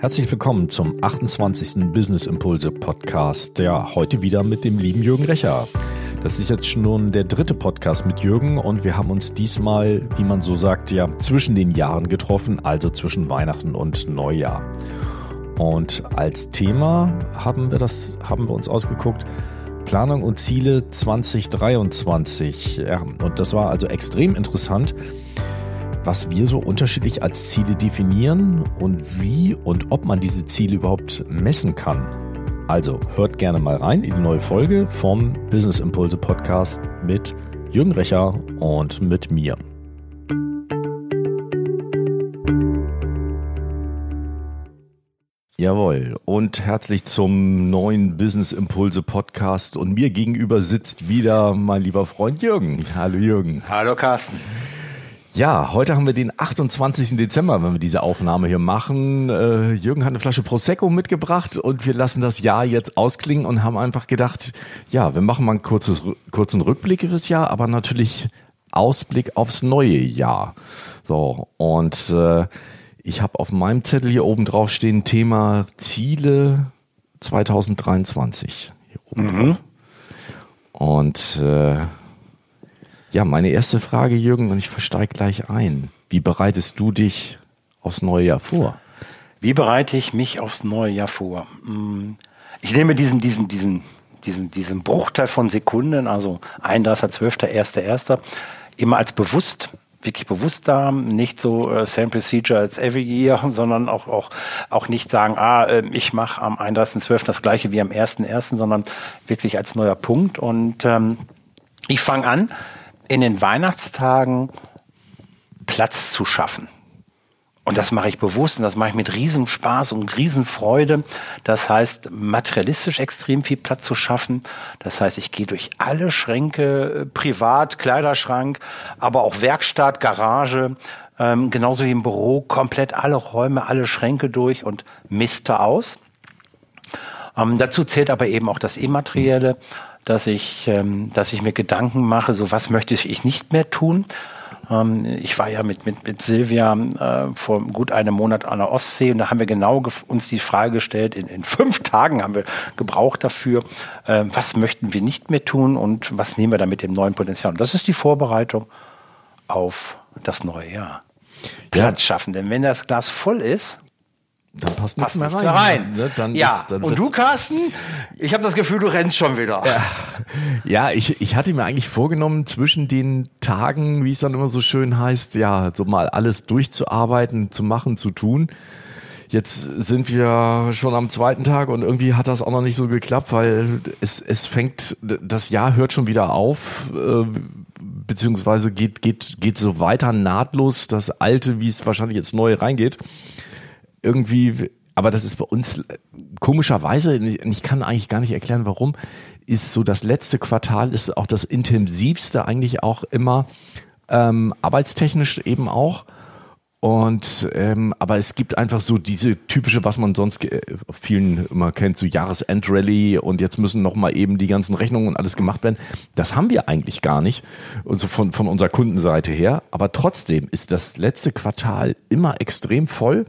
Herzlich willkommen zum 28. Business Impulse Podcast. Ja, heute wieder mit dem lieben Jürgen Recher. Das ist jetzt schon der dritte Podcast mit Jürgen und wir haben uns diesmal, wie man so sagt, ja zwischen den Jahren getroffen, also zwischen Weihnachten und Neujahr. Und als Thema haben wir das, haben wir uns ausgeguckt, Planung und Ziele 2023. Ja, und das war also extrem interessant, was wir so unterschiedlich als Ziele definieren und wie und ob man diese Ziele überhaupt messen kann. Also hört gerne mal rein in die neue Folge vom Business Impulse Podcast mit Jürgen Recher und mit mir. Jawohl. Und herzlich zum neuen Business Impulse Podcast. Und mir gegenüber sitzt wieder mein lieber Freund Jürgen. Hallo Jürgen. Hallo Carsten. Ja, heute haben wir den 28. Dezember, wenn wir diese Aufnahme hier machen. Äh, Jürgen hat eine Flasche Prosecco mitgebracht und wir lassen das Jahr jetzt ausklingen und haben einfach gedacht, ja, wir machen mal einen kurzes, kurzen Rückblick fürs Jahr, aber natürlich Ausblick aufs neue Jahr. So, und äh, ich habe auf meinem Zettel hier oben drauf stehen Thema Ziele 2023. Hier oben mhm. drauf. Und äh, ja, meine erste Frage, Jürgen, und ich versteige gleich ein. Wie bereitest du dich aufs neue Jahr vor? Wie bereite ich mich aufs neue Jahr vor? Hm, ich nehme diesen, diesen, diesen, diesen, diesen Bruchteil von Sekunden, also 31.12., 1.1., immer als bewusst wirklich bewusst da, nicht so äh, same procedure as every year, sondern auch auch auch nicht sagen, ah, äh, ich mache am 31.12. das gleiche wie am 1.1., sondern wirklich als neuer Punkt. Und ähm, ich fange an in den Weihnachtstagen Platz zu schaffen. Und das mache ich bewusst und das mache ich mit Riesenspaß und Riesenfreude. Das heißt, materialistisch extrem viel Platz zu schaffen. Das heißt, ich gehe durch alle Schränke, äh, Privat, Kleiderschrank, aber auch Werkstatt, Garage, ähm, genauso wie im Büro, komplett alle Räume, alle Schränke durch und miste aus. Ähm, dazu zählt aber eben auch das Immaterielle, dass ich, ähm, dass ich mir Gedanken mache, so was möchte ich nicht mehr tun ähm, ich war ja mit, mit, mit Silvia äh, vor gut einem Monat an der Ostsee und da haben wir genau uns die Frage gestellt, in, in fünf Tagen haben wir gebraucht dafür, äh, was möchten wir nicht mehr tun und was nehmen wir da mit dem neuen Potenzial. Und das ist die Vorbereitung auf das neue Jahr. Platz schaffen, denn wenn das Glas voll ist, dann passt nichts mehr rein. Mehr rein. Ne? Dann ja, ist, dann und du, Carsten, ich habe das Gefühl, du rennst schon wieder. Ja, ja ich, ich hatte mir eigentlich vorgenommen, zwischen den Tagen, wie es dann immer so schön heißt, ja, so mal alles durchzuarbeiten, zu machen, zu tun. Jetzt sind wir schon am zweiten Tag und irgendwie hat das auch noch nicht so geklappt, weil es, es fängt, das Jahr hört schon wieder auf, äh, beziehungsweise geht, geht, geht so weiter nahtlos, das Alte, wie es wahrscheinlich jetzt neu reingeht irgendwie, aber das ist bei uns komischerweise, ich kann eigentlich gar nicht erklären, warum, ist so das letzte Quartal ist auch das intensivste eigentlich auch immer ähm, arbeitstechnisch eben auch. Und ähm, aber es gibt einfach so diese typische, was man sonst äh, vielen immer kennt, so Jahresendrally und jetzt müssen noch mal eben die ganzen Rechnungen und alles gemacht werden. Das haben wir eigentlich gar nicht, also von von unserer Kundenseite her. Aber trotzdem ist das letzte Quartal immer extrem voll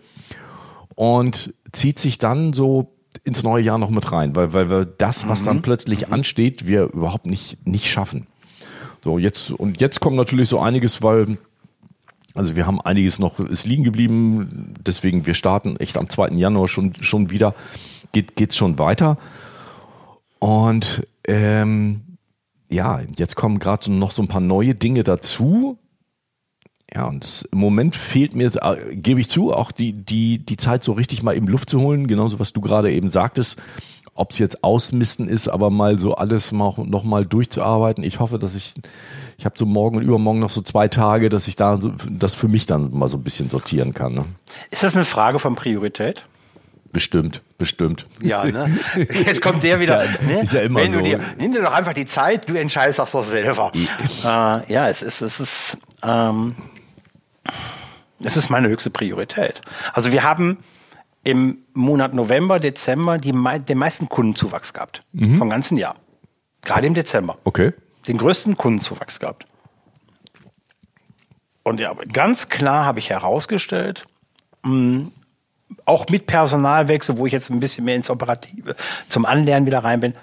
und zieht sich dann so ins neue Jahr noch mit rein, weil, weil wir das, was mhm. dann plötzlich mhm. ansteht, wir überhaupt nicht, nicht schaffen. So, jetzt, und jetzt kommt natürlich so einiges, weil, also wir haben einiges noch, ist liegen geblieben, deswegen wir starten echt am 2. Januar schon, schon wieder, geht, geht's schon weiter. Und, ähm, ja, jetzt kommen gerade noch so ein paar neue Dinge dazu, ja, und das, im Moment fehlt mir, äh, gebe ich zu, auch die, die, die Zeit so richtig mal eben Luft zu holen, genauso was du gerade eben sagtest, ob es jetzt ausmisten ist, aber mal so alles mal, noch mal durchzuarbeiten. Ich hoffe, dass ich, ich habe so morgen und übermorgen noch so zwei Tage, dass ich da so, das für mich dann mal so ein bisschen sortieren kann. Ne? Ist das eine Frage von Priorität? Bestimmt, bestimmt. Ja, ne? Jetzt kommt der wieder. Ist ja, ne? ist ja immer Wenn so. Dir, nimm dir doch einfach die Zeit, du entscheidest das doch selber. äh, ja, es ist, es ist, ähm, das ist meine höchste Priorität. Also wir haben im Monat November, Dezember die, den meisten Kundenzuwachs gehabt. Mhm. Vom ganzen Jahr. Gerade im Dezember. Okay. Den größten Kundenzuwachs gehabt. Und ja, ganz klar habe ich herausgestellt, mh, hm, auch mit Personalwechsel, wo ich jetzt ein bisschen mehr ins Operative zum Anlernen wieder rein bin.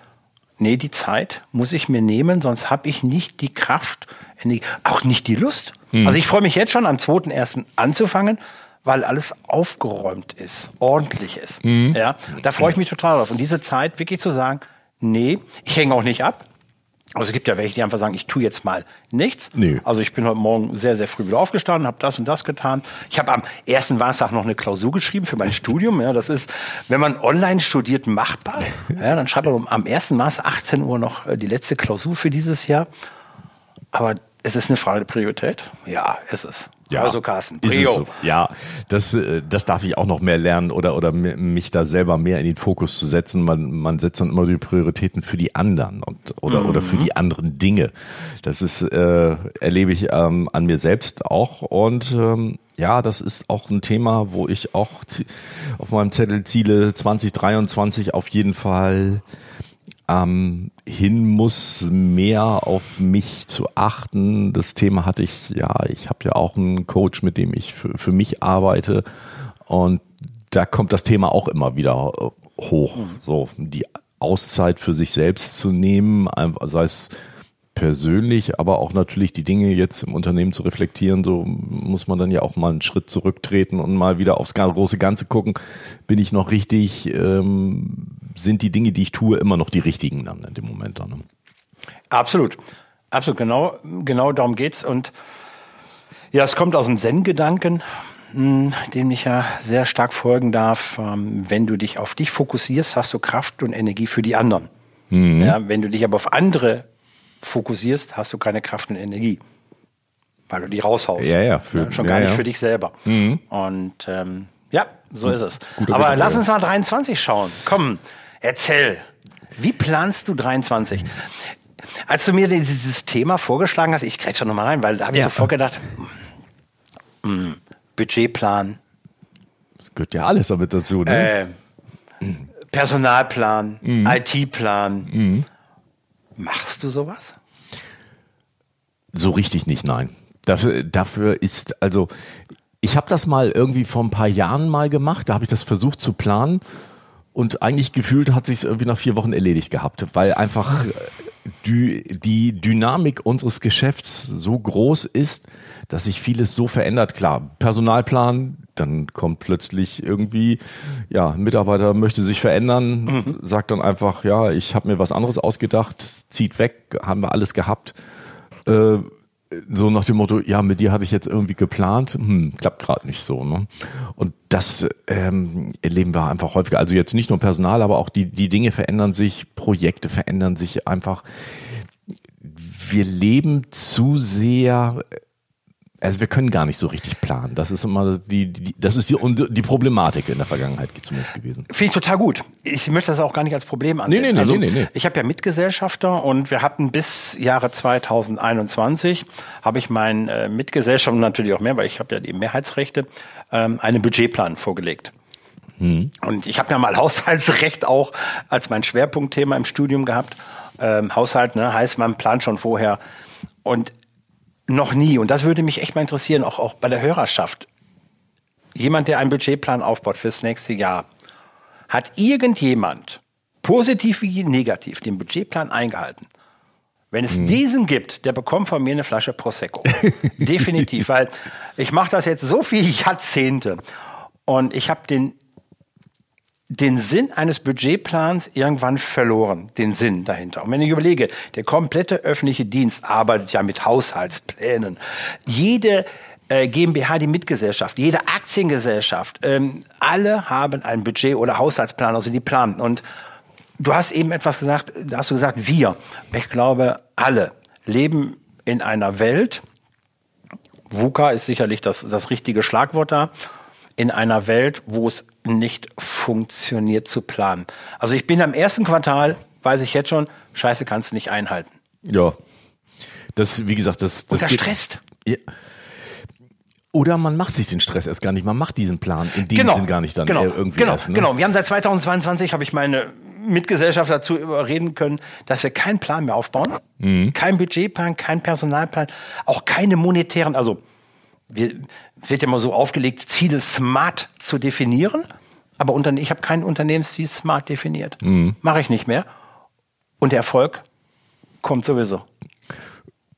Nee, die Zeit muss ich mir nehmen, sonst habe ich nicht die Kraft, auch nicht die Lust. Hm. Also ich freue mich jetzt schon am 2.1. anzufangen, weil alles aufgeräumt ist, ordentlich ist. Mhm. Ja, da freue ich mich total drauf. Und diese Zeit wirklich zu sagen, nee, ich hänge auch nicht ab. Also es gibt ja welche, die einfach sagen, ich tue jetzt mal nichts. Nee. Also ich bin heute Morgen sehr, sehr früh wieder aufgestanden, habe das und das getan. Ich habe am ersten Warnstag noch eine Klausur geschrieben für mein Studium. Ja, das ist, wenn man online studiert, machbar. Ja, dann schreibt man am ersten Maß 18 Uhr noch äh, die letzte Klausur für dieses Jahr. Aber es ist eine Frage der Priorität. Ja, es ist. Ja, also Carsten, Prio. So. Ja, das, äh, das darf ich auch noch mehr lernen oder, oder mich da selber mehr in den Fokus zu setzen. Man, man setzt dann immer die Prioritäten für die anderen und, oder, mhm. oder für die anderen Dinge. Das ist, äh, erlebe ich ähm, an mir selbst auch und ähm, ja, das ist auch ein Thema, wo ich auch auf meinem Zettel Ziele 2023 auf jeden Fall ähm, hin muss, mehr auf mich zu achten. Das Thema hatte ich, ja, ich habe ja auch einen Coach, mit dem ich für, für mich arbeite. Und da kommt das Thema auch immer wieder äh, hoch. Mhm. So, die Auszeit für sich selbst zu nehmen, sei es persönlich, aber auch natürlich die Dinge jetzt im Unternehmen zu reflektieren. So muss man dann ja auch mal einen Schritt zurücktreten und mal wieder aufs große Ganze gucken. Bin ich noch richtig? Ähm, sind die Dinge, die ich tue, immer noch die richtigen dann in dem Moment dann? Ne? Absolut. Absolut, genau, genau darum geht's. Und ja, es kommt aus dem Zen-Gedanken, hm, dem ich ja sehr stark folgen darf. Ähm, wenn du dich auf dich fokussierst, hast du Kraft und Energie für die anderen. Mhm. Ja, wenn du dich aber auf andere fokussierst, hast du keine Kraft und Energie. Weil du die raushaust. Ja, ja, für, ja schon ja, gar nicht ja. für dich selber. Mhm. Und ähm, ja, so ist es. Aber lass uns mal 23 schauen. Komm, erzähl. Wie planst du 23? Als du mir dieses Thema vorgeschlagen hast, ich krieg schon nochmal rein, weil da habe ich sofort gedacht, mh, hm, Budgetplan. Das gehört ja alles damit dazu, ne? Äh, Personalplan, mhm. IT-Plan. Mhm. Machst du sowas? So richtig nicht, nein. Dafür, dafür ist, also ich habe das mal irgendwie vor ein paar Jahren mal gemacht, da habe ich das versucht zu planen und eigentlich gefühlt hat sich irgendwie nach vier Wochen erledigt gehabt, weil einfach die, die Dynamik unseres Geschäfts so groß ist, dass sich vieles so verändert. Klar, Personalplan, dann kommt plötzlich irgendwie, ja, ein Mitarbeiter möchte sich verändern, mhm. sagt dann einfach, ja, ich habe mir was anderes ausgedacht, zieht weg, haben wir alles gehabt. Äh, so nach dem Motto, ja, mit dir hatte ich jetzt irgendwie geplant, hm, klappt gerade nicht so. Ne? Und das ähm, erleben wir einfach häufiger. Also jetzt nicht nur Personal, aber auch die, die Dinge verändern sich, Projekte verändern sich einfach. Wir leben zu sehr also wir können gar nicht so richtig planen. Das ist immer die, die das ist die, die Problematik in der Vergangenheit zumindest gewesen. Finde ich total gut. Ich möchte das auch gar nicht als Problem ansehen. Nee, nee, nee, also, nee, nee. Ich habe ja Mitgesellschafter und wir hatten bis Jahre 2021 habe ich meinen äh, Mitgesellschaftern natürlich auch mehr, weil ich habe ja die Mehrheitsrechte, ähm, einen Budgetplan vorgelegt. Hm. Und ich habe ja mal Haushaltsrecht auch als mein Schwerpunktthema im Studium gehabt. Ähm, Haushalt, ne, heißt man plant schon vorher. Und noch nie. Und das würde mich echt mal interessieren, auch, auch bei der Hörerschaft. Jemand, der einen Budgetplan aufbaut fürs nächste Jahr. Hat irgendjemand, positiv wie negativ, den Budgetplan eingehalten? Wenn es hm. diesen gibt, der bekommt von mir eine Flasche Prosecco. Definitiv, weil ich mache das jetzt so viele Jahrzehnte und ich habe den den Sinn eines Budgetplans irgendwann verloren, den Sinn dahinter. Und wenn ich überlege, der komplette öffentliche Dienst arbeitet ja mit Haushaltsplänen. Jede äh, GmbH, die Mitgesellschaft, jede Aktiengesellschaft, ähm, alle haben ein Budget oder Haushaltsplan, also die planen. Und du hast eben etwas gesagt, da hast du gesagt, wir. Ich glaube, alle leben in einer Welt, VUCA ist sicherlich das, das richtige Schlagwort da, in einer Welt, wo es nicht funktioniert zu planen. Also ich bin am ersten Quartal, weiß ich jetzt schon, scheiße, kannst du nicht einhalten. Ja. Das, wie gesagt, das, das Und stresst. Ja. Oder man macht sich den Stress erst gar nicht. Man macht diesen Plan in dem genau, Sinn gar nicht dann genau, irgendwie genau, erst. Ne? Genau. Wir haben seit 2022 habe ich meine Mitgesellschaft dazu überreden können, dass wir keinen Plan mehr aufbauen, mhm. kein Budgetplan, kein Personalplan, auch keine monetären, also wir, wird ja immer so aufgelegt, Ziele smart zu definieren. Aber ich habe kein Unternehmensziel smart definiert. Mhm. Mache ich nicht mehr. Und der Erfolg kommt sowieso.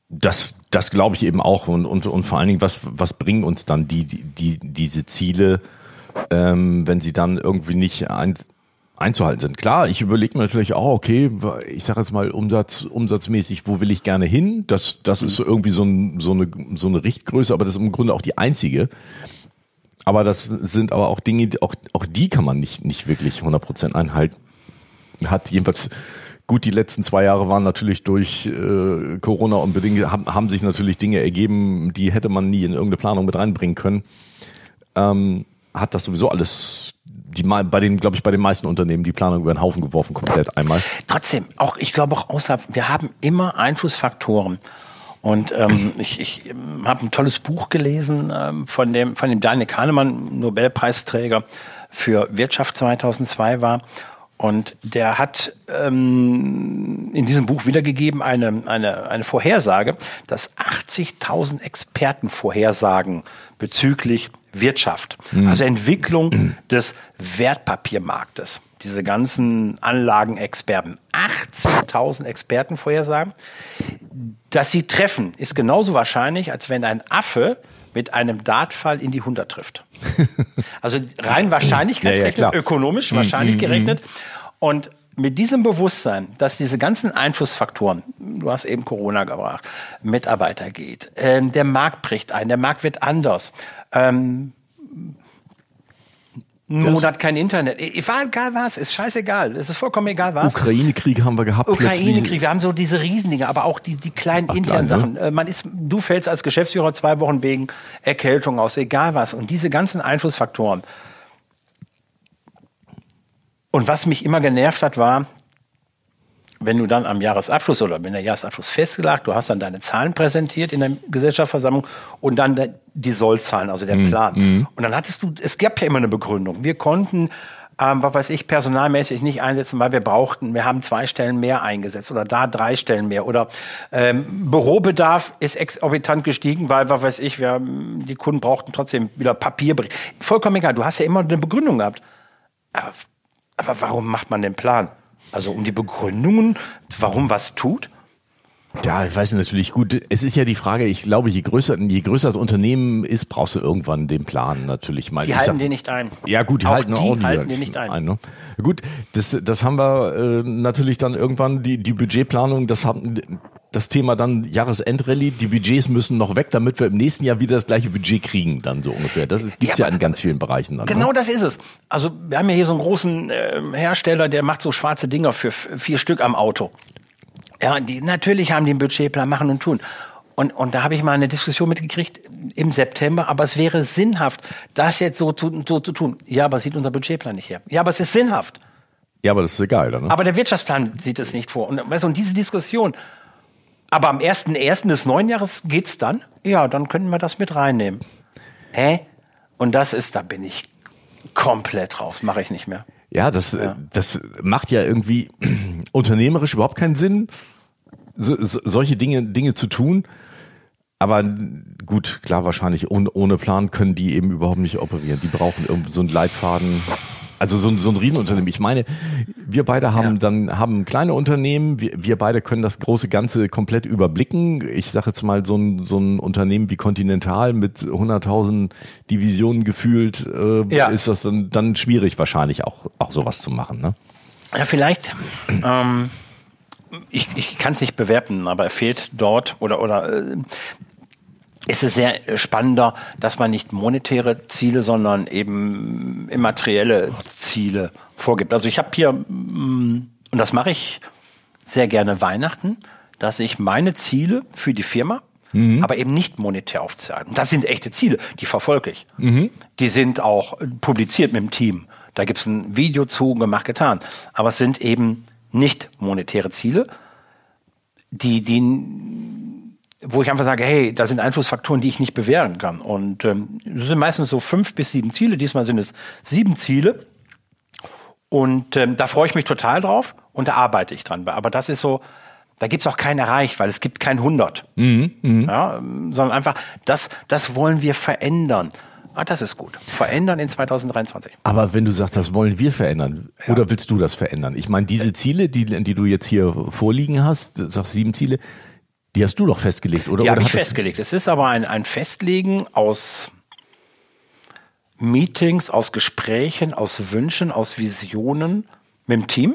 Das, das glaube ich eben auch. Und, und, und vor allen Dingen, was, was bringen uns dann die, die, diese Ziele, ähm, wenn sie dann irgendwie nicht ein, einzuhalten sind. Klar, ich überlege mir natürlich auch, okay, ich sage jetzt mal Umsatz, umsatzmäßig, wo will ich gerne hin? Das, das ist so irgendwie so, ein, so, eine, so eine Richtgröße, aber das ist im Grunde auch die einzige. Aber das sind aber auch Dinge, auch, auch die kann man nicht, nicht wirklich 100% einhalten. Hat jedenfalls gut, die letzten zwei Jahre waren natürlich durch äh, Corona und bedingt, haben, haben sich natürlich Dinge ergeben, die hätte man nie in irgendeine Planung mit reinbringen können. Ähm, hat das sowieso alles die bei den, glaube ich, bei den meisten Unternehmen die Planung über den Haufen geworfen, komplett einmal. Trotzdem, auch ich glaube auch außerhalb, wir haben immer Einflussfaktoren. Und ähm, ich, ich ähm, habe ein tolles Buch gelesen ähm, von dem von dem Daniel Kahnemann, Nobelpreisträger für Wirtschaft 2002 war. Und der hat ähm, in diesem Buch wiedergegeben eine, eine, eine Vorhersage, dass 80.000 Experten vorhersagen bezüglich Wirtschaft, mhm. also Entwicklung des Wertpapiermarktes. Diese ganzen Anlagenexperten, 80.000 Experten vorhersagen. Dass sie treffen, ist genauso wahrscheinlich, als wenn ein Affe mit einem Dartfall in die 100 trifft. Also rein wahrscheinlichkeitsgerechnet, ja, ja, ökonomisch wahrscheinlich mhm, gerechnet. Und mit diesem Bewusstsein, dass diese ganzen Einflussfaktoren, du hast eben Corona gebracht, Mitarbeiter geht, äh, der Markt bricht ein, der Markt wird anders, ähm, ein Monat kein Internet. War egal was, ist scheißegal. Es ist vollkommen egal was. Ukraine-Krieg haben wir gehabt. Ukraine-Krieg, wir haben so diese Riesendinge, aber auch die, die kleinen Ach, internen klein, Sachen. Ne? Man ist, du fällst als Geschäftsführer zwei Wochen wegen Erkältung aus, egal was. Und diese ganzen Einflussfaktoren. Und was mich immer genervt hat, war, wenn du dann am Jahresabschluss oder wenn der Jahresabschluss festgelegt, du hast dann deine Zahlen präsentiert in der Gesellschaftsversammlung und dann die Sollzahlen, also der mm, Plan. Mm. Und dann hattest du, es gab ja immer eine Begründung. Wir konnten, ähm, was weiß ich, personalmäßig nicht einsetzen, weil wir brauchten, wir haben zwei Stellen mehr eingesetzt oder da drei Stellen mehr oder ähm, Bürobedarf ist exorbitant gestiegen, weil, was weiß ich, wir, die Kunden brauchten trotzdem wieder Papierbericht. Vollkommen egal, du hast ja immer eine Begründung gehabt. Aber, aber warum macht man den Plan? Also um die Begründungen, warum was tut? Ja, ich weiß natürlich gut. Es ist ja die Frage, ich glaube, je größer, je größer das Unternehmen ist, brauchst du irgendwann den Plan natürlich mal. Die ich halten sag, den nicht ein. Ja, gut, die auch halten die auch halten den nicht ein. ein ne? Gut, das, das haben wir äh, natürlich dann irgendwann die, die Budgetplanung, das haben, das Thema dann Jahresendrallye, die Budgets müssen noch weg, damit wir im nächsten Jahr wieder das gleiche Budget kriegen, dann so ungefähr. Das ist, gibt's ja, ja in ganz vielen Bereichen dann. Genau ne? das ist es. Also wir haben ja hier so einen großen äh, Hersteller, der macht so schwarze Dinger für vier Stück am Auto. Ja, die natürlich haben die einen Budgetplan, machen und tun. Und, und da habe ich mal eine Diskussion mitgekriegt im September, aber es wäre sinnhaft, das jetzt so zu, so zu tun. Ja, aber sieht unser Budgetplan nicht her. Ja, aber es ist sinnhaft. Ja, aber das ist egal. Dann, ne? Aber der Wirtschaftsplan sieht es nicht vor. Und, weißt du, und diese Diskussion, aber am 1.1. des neuen Jahres geht's dann? Ja, dann könnten wir das mit reinnehmen. Hä? Und das ist, da bin ich komplett raus, mache ich nicht mehr. Ja, das, ja. das macht ja irgendwie unternehmerisch überhaupt keinen Sinn, so, so, solche Dinge, Dinge zu tun. Aber gut, klar, wahrscheinlich ohne, ohne Plan können die eben überhaupt nicht operieren. Die brauchen irgendwie so einen Leitfaden. Also so, so ein Riesenunternehmen. Ich meine, wir beide haben ja. dann haben kleine Unternehmen. Wir, wir beide können das große Ganze komplett überblicken. Ich sage jetzt mal so ein, so ein Unternehmen wie Continental mit 100.000 Divisionen gefühlt äh, ja. ist das dann, dann schwierig wahrscheinlich auch auch sowas zu machen. Ne? Ja, vielleicht. Ähm ich, ich kann es nicht bewerten, aber er fehlt dort oder oder äh, ist es sehr spannender, dass man nicht monetäre Ziele, sondern eben immaterielle Ziele vorgibt. Also ich habe hier, mm, und das mache ich sehr gerne Weihnachten, dass ich meine Ziele für die Firma, mhm. aber eben nicht monetär aufzahlen. Das sind echte Ziele, die verfolge ich. Mhm. Die sind auch publiziert mit dem Team. Da gibt es ein Video zu, gemacht, getan. Aber es sind eben nicht monetäre Ziele, die, die wo ich einfach sage, hey, da sind Einflussfaktoren, die ich nicht bewähren kann. Und ähm, das sind meistens so fünf bis sieben Ziele. Diesmal sind es sieben Ziele. Und ähm, da freue ich mich total drauf und da arbeite ich dran. Aber das ist so, Da gibt's auch keinen erreicht, weil es gibt kein 100. Ja, ähm, sondern einfach, das, das wollen wir verändern. Ah, das ist gut. Verändern in 2023. Aber wenn du sagst, das wollen wir verändern, oder willst du das verändern? Ich meine, diese Ziele, die, die du jetzt hier vorliegen hast, sagst sieben Ziele, die hast du doch festgelegt, oder? Die habe ich festgelegt. Es ist aber ein, ein Festlegen aus Meetings, aus Gesprächen, aus Wünschen, aus Visionen mit dem Team.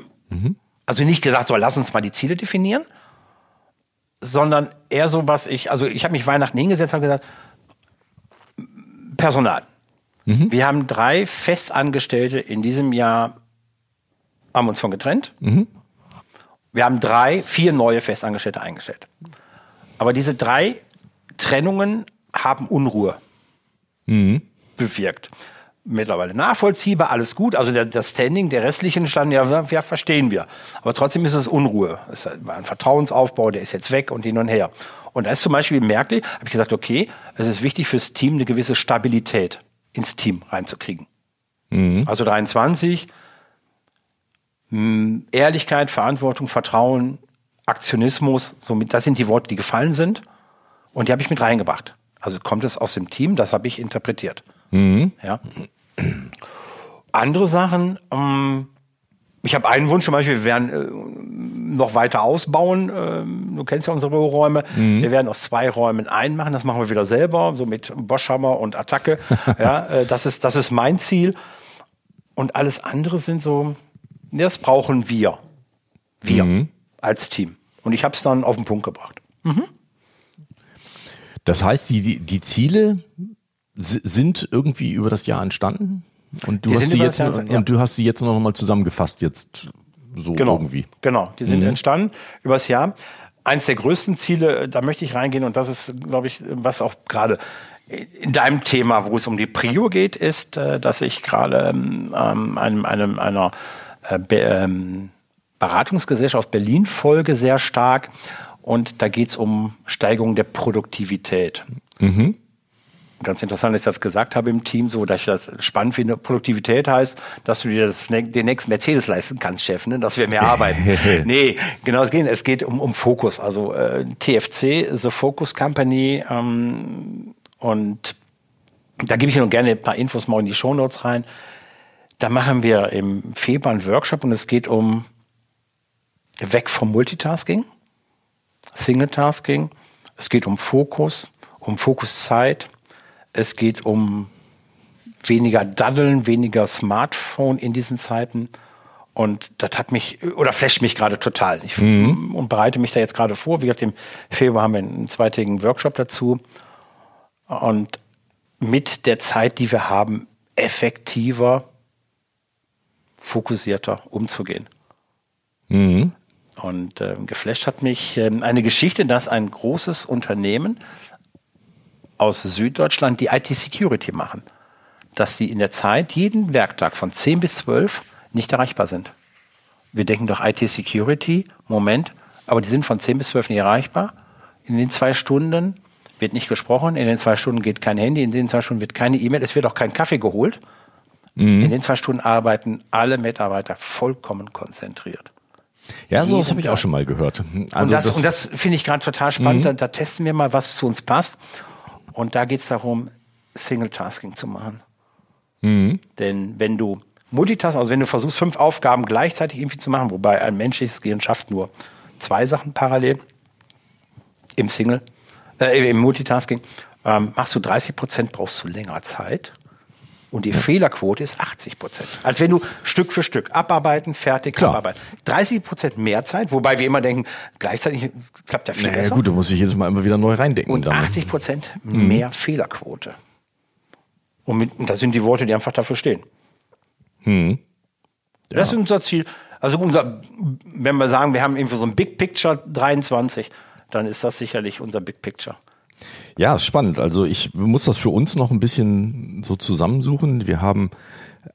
Also nicht gesagt, so lass uns mal die Ziele definieren, sondern eher so, was ich, also ich habe mich Weihnachten hingesetzt und gesagt, Personal. Wir haben drei Festangestellte in diesem Jahr, haben uns von getrennt. Wir haben drei, vier neue Festangestellte eingestellt. Aber diese drei Trennungen haben Unruhe bewirkt. Mittlerweile nachvollziehbar, alles gut. Also der, das Standing der restlichen standen ja, ja, verstehen wir. Aber trotzdem ist es Unruhe. Es war ein Vertrauensaufbau, der ist jetzt weg und hin und her. Und da ist zum Beispiel merklich, habe ich gesagt, okay, es ist wichtig fürs Team, eine gewisse Stabilität ins Team reinzukriegen. Also 23, mh, Ehrlichkeit, Verantwortung, Vertrauen, Aktionismus, somit, das sind die Worte, die gefallen sind. Und die habe ich mit reingebracht. Also kommt es aus dem Team, das habe ich interpretiert. Ja. Andere Sachen, ähm, ich habe einen Wunsch zum Beispiel, wir werden äh, noch weiter ausbauen. Ähm, du kennst ja unsere Büroräume. Wir werden aus zwei Räumen einen machen. Das machen wir wieder selber, so mit Boschhammer und Attacke. ja, äh, das ist das ist mein Ziel. Und alles andere sind so, das brauchen wir, wir als Team. Und ich habe es dann auf den Punkt gebracht. Das heißt, die, die, die Ziele si- sind irgendwie über das Jahr entstanden? Und du, Die hast sie über jetzt, das Jahr entstanden, ja. und du hast sie jetzt noch mal zusammengefasst, jetzt so Genau. irgendwie. Genau, die sind entstanden übers Jahr. Eins der größten Ziele, da möchte ich reingehen und das ist, glaube ich, was auch gerade in deinem Thema, wo es um die Prio geht, ist, äh, dass ich gerade ähm, ähm, einem, einem, einer äh, ähm, Beratungsgesellschaft Berlin folge sehr stark und da geht es um Steigerung der Produktivität. Ganz interessant, dass ich das gesagt habe im Team, so dass ich das spannend finde. Produktivität heißt, dass du dir das, ne- den nächsten Mercedes leisten kannst, Chef, ne? dass wir mehr arbeiten. nee, genau es geht. Es geht um, um Fokus. Also äh, TFC, The Focus Company. Ähm, und da gebe ich noch gerne ein paar Infos mal in die Shownotes rein. Da machen wir im Februar einen Workshop und es geht um weg vom Multitasking, Single-Tasking. Es geht um Fokus, um Fokuszeit. Es geht um weniger Daddeln, weniger Smartphone in diesen Zeiten. Und das hat mich, oder flasht mich gerade total. Ich und bereite mich da jetzt gerade vor. Wie gesagt, im Februar haben wir einen zweitägigen Workshop dazu. Und mit der Zeit, die wir haben, effektiver, fokussierter umzugehen. Und ähm, geflasht hat mich ähm, eine Geschichte, dass ein großes Unternehmen aus Süddeutschland die IT-Security machen. Dass die in der Zeit jeden Werktag von 10 bis 12 nicht erreichbar sind. Wir denken doch IT-Security, Moment, aber die sind von 10 bis 12 nicht erreichbar. In den zwei Stunden wird nicht gesprochen, in den zwei Stunden geht kein Handy, in den zwei Stunden wird keine E-Mail, es wird auch kein Kaffee geholt. In den zwei Stunden arbeiten alle Mitarbeiter vollkommen konzentriert. Ja, sowas Jeden habe ich auch schon mal gehört. Und Also das, und das finde ich gerade total spannend. Da, da testen wir mal, was zu uns passt. Und da geht es darum, Single-Tasking zu machen. Denn wenn du Multitask, also wenn du versuchst, fünf Aufgaben gleichzeitig irgendwie zu machen, wobei ein menschliches Gehirn schafft nur zwei Sachen parallel im Single, äh, im Multitasking, ähm, machst du 30 Prozent, brauchst du länger Zeit. Und die Fehlerquote ist 80 Prozent. Als wenn du Stück für Stück abarbeiten, fertig, Klar. abarbeiten. 30 Prozent mehr Zeit, wobei wir immer denken, gleichzeitig klappt ja viel naja, besser. gut, da muss ich jedes Mal immer wieder neu reindenken. Und dann. 80 Prozent mehr Fehlerquote. Und, mit, und das sind die Worte, die einfach dafür stehen. Das ist unser Ziel. Also unser, wenn wir sagen, wir haben irgendwie so ein Big Picture 23, dann ist das sicherlich unser Big Picture. Ja, spannend. Also ich muss das für uns noch ein bisschen so zusammensuchen. Wir haben,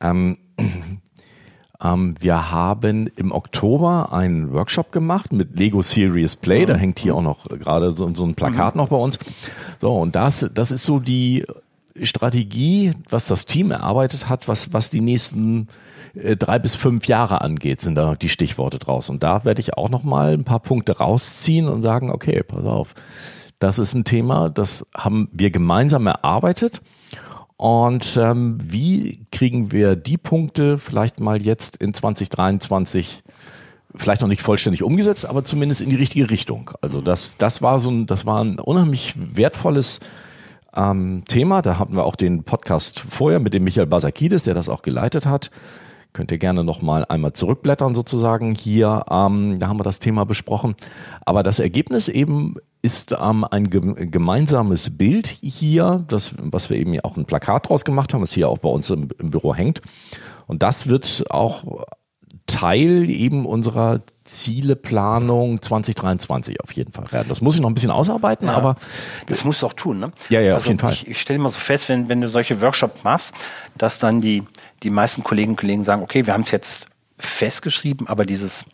ähm, ähm, wir haben im Oktober einen Workshop gemacht mit Lego Serious Play. Da hängt hier auch noch gerade so, so ein Plakat noch bei uns. So, und das, das ist so die Strategie, was das Team erarbeitet hat, was, was die nächsten äh, drei bis fünf Jahre angeht, sind da die Stichworte draus. Und da werde ich auch noch mal ein paar Punkte rausziehen und sagen, okay, pass auf, das ist ein Thema, das haben wir gemeinsam erarbeitet. Und ähm, wie kriegen wir die Punkte vielleicht mal jetzt in 2023 vielleicht noch nicht vollständig umgesetzt, aber zumindest in die richtige Richtung. Also das, das war so ein, das war ein unheimlich wertvolles ähm, Thema. Da hatten wir auch den Podcast vorher mit dem Michael Basakidis, der das auch geleitet hat. Könnt ihr gerne noch mal einmal zurückblättern sozusagen. Hier, ähm, da haben wir das Thema besprochen. Aber das Ergebnis eben ist ähm, ein gemeinsames Bild hier, das, was wir eben auch ein Plakat draus gemacht haben, was hier auch bei uns im, im Büro hängt. Und das wird auch Teil eben unserer Zieleplanung 2023 auf jeden Fall werden. Das muss ich noch ein bisschen ausarbeiten, ja, aber das musst du auch tun, ne? Ja, ja, also auf jeden Fall. Ich, ich stelle immer so fest, wenn, wenn du solche Workshops machst, dass dann die, die meisten Kolleginnen und Kollegen sagen, okay, wir haben es jetzt festgeschrieben, aber dieses,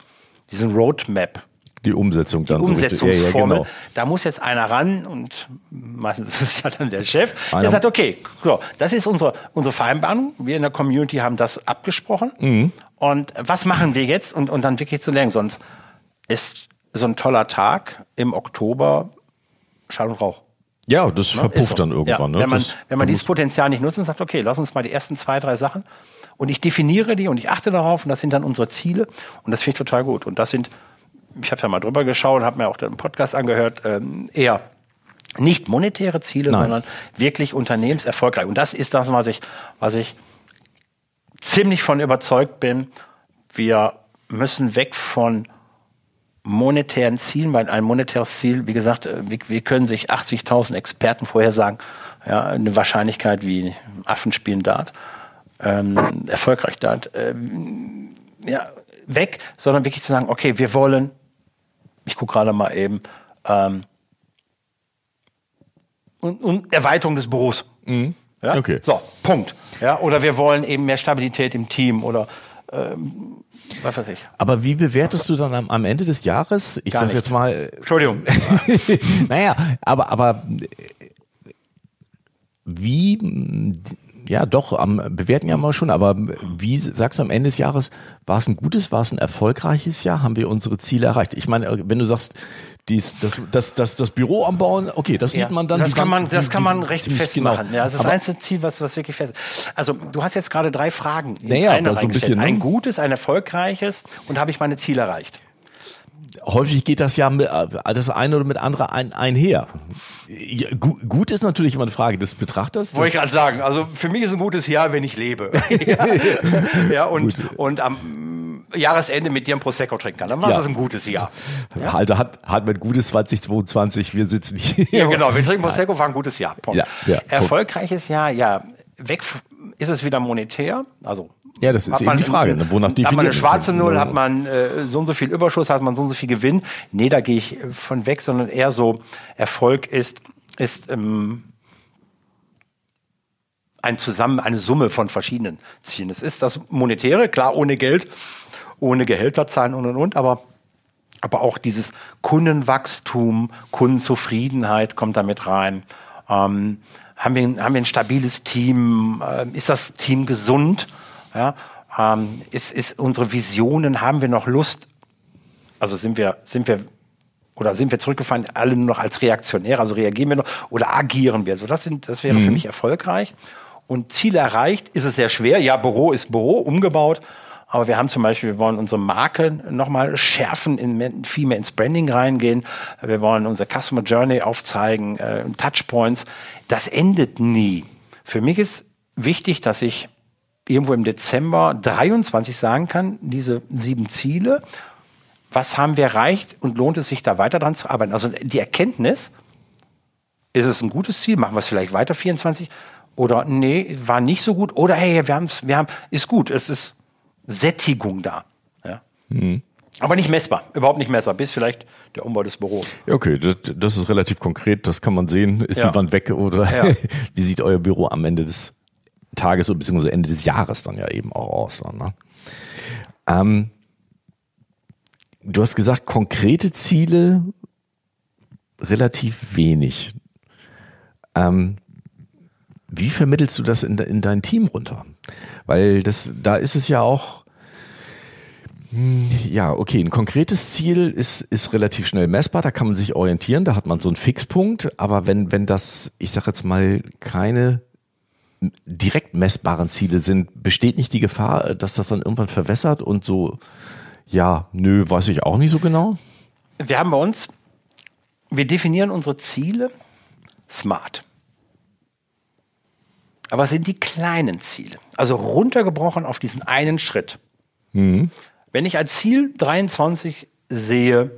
diesen Roadmap, die Umsetzung dann. Die Umsetzungsformel. So ja, ja, genau. Da muss jetzt einer ran und meistens ist es ja dann der Chef, einer. der sagt, okay, so, das ist unsere, unsere Vereinbarung. Wir in der Community haben das abgesprochen. Mhm. Und was machen wir jetzt? Und, und dann wirklich zu lernen. Sonst ist so ein toller Tag im Oktober Schall und Rauch. Ja, das ne? verpufft so. dann irgendwann. Ja. Ne? Wenn man, das, wenn man dieses Potenzial nicht nutzt und sagt, okay, lass uns mal die ersten zwei, drei Sachen und ich definiere die und ich achte darauf und das sind dann unsere Ziele und das finde ich total gut. Und das sind ich habe ja mal drüber geschaut, habe mir auch den Podcast angehört, ähm, eher nicht monetäre Ziele, Nein. sondern wirklich unternehmenserfolgreich. Und das ist das, was ich, was ich ziemlich von überzeugt bin. Wir müssen weg von monetären Zielen, weil ein monetäres Ziel, wie gesagt, äh, wir, wir können sich 80.000 Experten vorhersagen, ja, eine Wahrscheinlichkeit wie Affen spielen Dart, ähm, erfolgreich Dart, ähm, ja, weg, sondern wirklich zu sagen, okay, wir wollen ich gucke gerade mal eben, ähm, und, und, Erweiterung des Büros. Mhm. Ja? Okay. So, Punkt. Ja, oder wir wollen eben mehr Stabilität im Team oder ähm, was weiß ich. Aber wie bewertest du dann am, am Ende des Jahres? Ich sage jetzt mal. Entschuldigung. naja, aber, aber wie ja, doch, am bewerten ja mal schon, aber wie sagst du am Ende des Jahres, war es ein gutes, war es ein erfolgreiches Jahr? Haben wir unsere Ziele erreicht? Ich meine, wenn du sagst, dies, das, das, das, das Büro am Bauen, okay, das ja, sieht man dann. Das kann man, das kann man recht festmachen. Genau. Ja, das ist das einzige Ziel, was, was wirklich fest ist. Also, du hast jetzt gerade drei Fragen. Naja, eine so ein bisschen. Ein gutes, ein erfolgreiches und habe ich meine Ziele erreicht? Häufig geht das ja mit, das eine oder mit andere ein, einher. Ja, gut ist natürlich immer eine Frage des Betrachters. Wollte ich gerade sagen. Also für mich ist ein gutes Jahr, wenn ich lebe. ja, ja, und, und am Jahresende mit dir ein Prosecco trinken kann. Dann war es ja. ein gutes Jahr. Ja? Halt, hat, hat ein gutes 2022. Wir sitzen hier. Ja, genau. Wir trinken Prosecco, war ein gutes Jahr. Ja, ja, Erfolgreiches Jahr, ja. Weg ist es wieder monetär. Also ja, das ist eben die Frage. Ne? Wonach definiert Hat man eine schwarze Null, hat man äh, so und so viel Überschuss, hat man so und so viel Gewinn. Nee, da gehe ich von weg, sondern eher so, Erfolg ist, ist ähm, ein Zusammen, eine Summe von verschiedenen Zielen. Es ist das Monetäre, klar, ohne Geld, ohne Gehälter zahlen und und und, aber aber auch dieses Kundenwachstum, Kundenzufriedenheit kommt damit rein. Ähm, haben, wir, haben wir ein stabiles Team? Äh, ist das Team gesund? Ja, ähm, ist, ist unsere Visionen, haben wir noch Lust? Also sind wir, sind wir oder sind wir zurückgefallen, alle nur noch als Reaktionäre, also reagieren wir noch oder agieren wir? Also das, sind, das wäre mhm. für mich erfolgreich. Und Ziel erreicht ist es sehr schwer. Ja, Büro ist Büro, umgebaut. Aber wir haben zum Beispiel, wir wollen unsere Marke nochmal schärfen, in, viel mehr ins Branding reingehen. Wir wollen unsere Customer Journey aufzeigen, äh, Touchpoints. Das endet nie. Für mich ist wichtig, dass ich irgendwo im Dezember 23 sagen kann, diese sieben Ziele, was haben wir erreicht und lohnt es sich da weiter dran zu arbeiten? Also die Erkenntnis, ist es ein gutes Ziel, machen wir es vielleicht weiter 24 oder nee, war nicht so gut oder hey, wir haben es, wir haben, ist gut, es ist Sättigung da. Ja. Mhm. Aber nicht messbar, überhaupt nicht messbar, bis vielleicht der Umbau des Büros. Okay, das, das ist relativ konkret, das kann man sehen. Ist ja. die Wand weg oder ja. wie sieht euer Büro am Ende des Tages- bzw. Ende des Jahres dann ja eben auch aus. Dann, ne? ähm, du hast gesagt, konkrete Ziele relativ wenig. Ähm, wie vermittelst du das in, in dein Team runter? Weil das, da ist es ja auch, hm, ja, okay, ein konkretes Ziel ist, ist relativ schnell messbar, da kann man sich orientieren, da hat man so einen Fixpunkt, aber wenn, wenn das, ich sag jetzt mal, keine direkt messbaren Ziele sind, besteht nicht die Gefahr, dass das dann irgendwann verwässert und so, ja, nö, weiß ich auch nicht so genau? Wir haben bei uns, wir definieren unsere Ziele smart. Aber es sind die kleinen Ziele. Also runtergebrochen auf diesen einen Schritt. Mhm. Wenn ich als Ziel 23 sehe,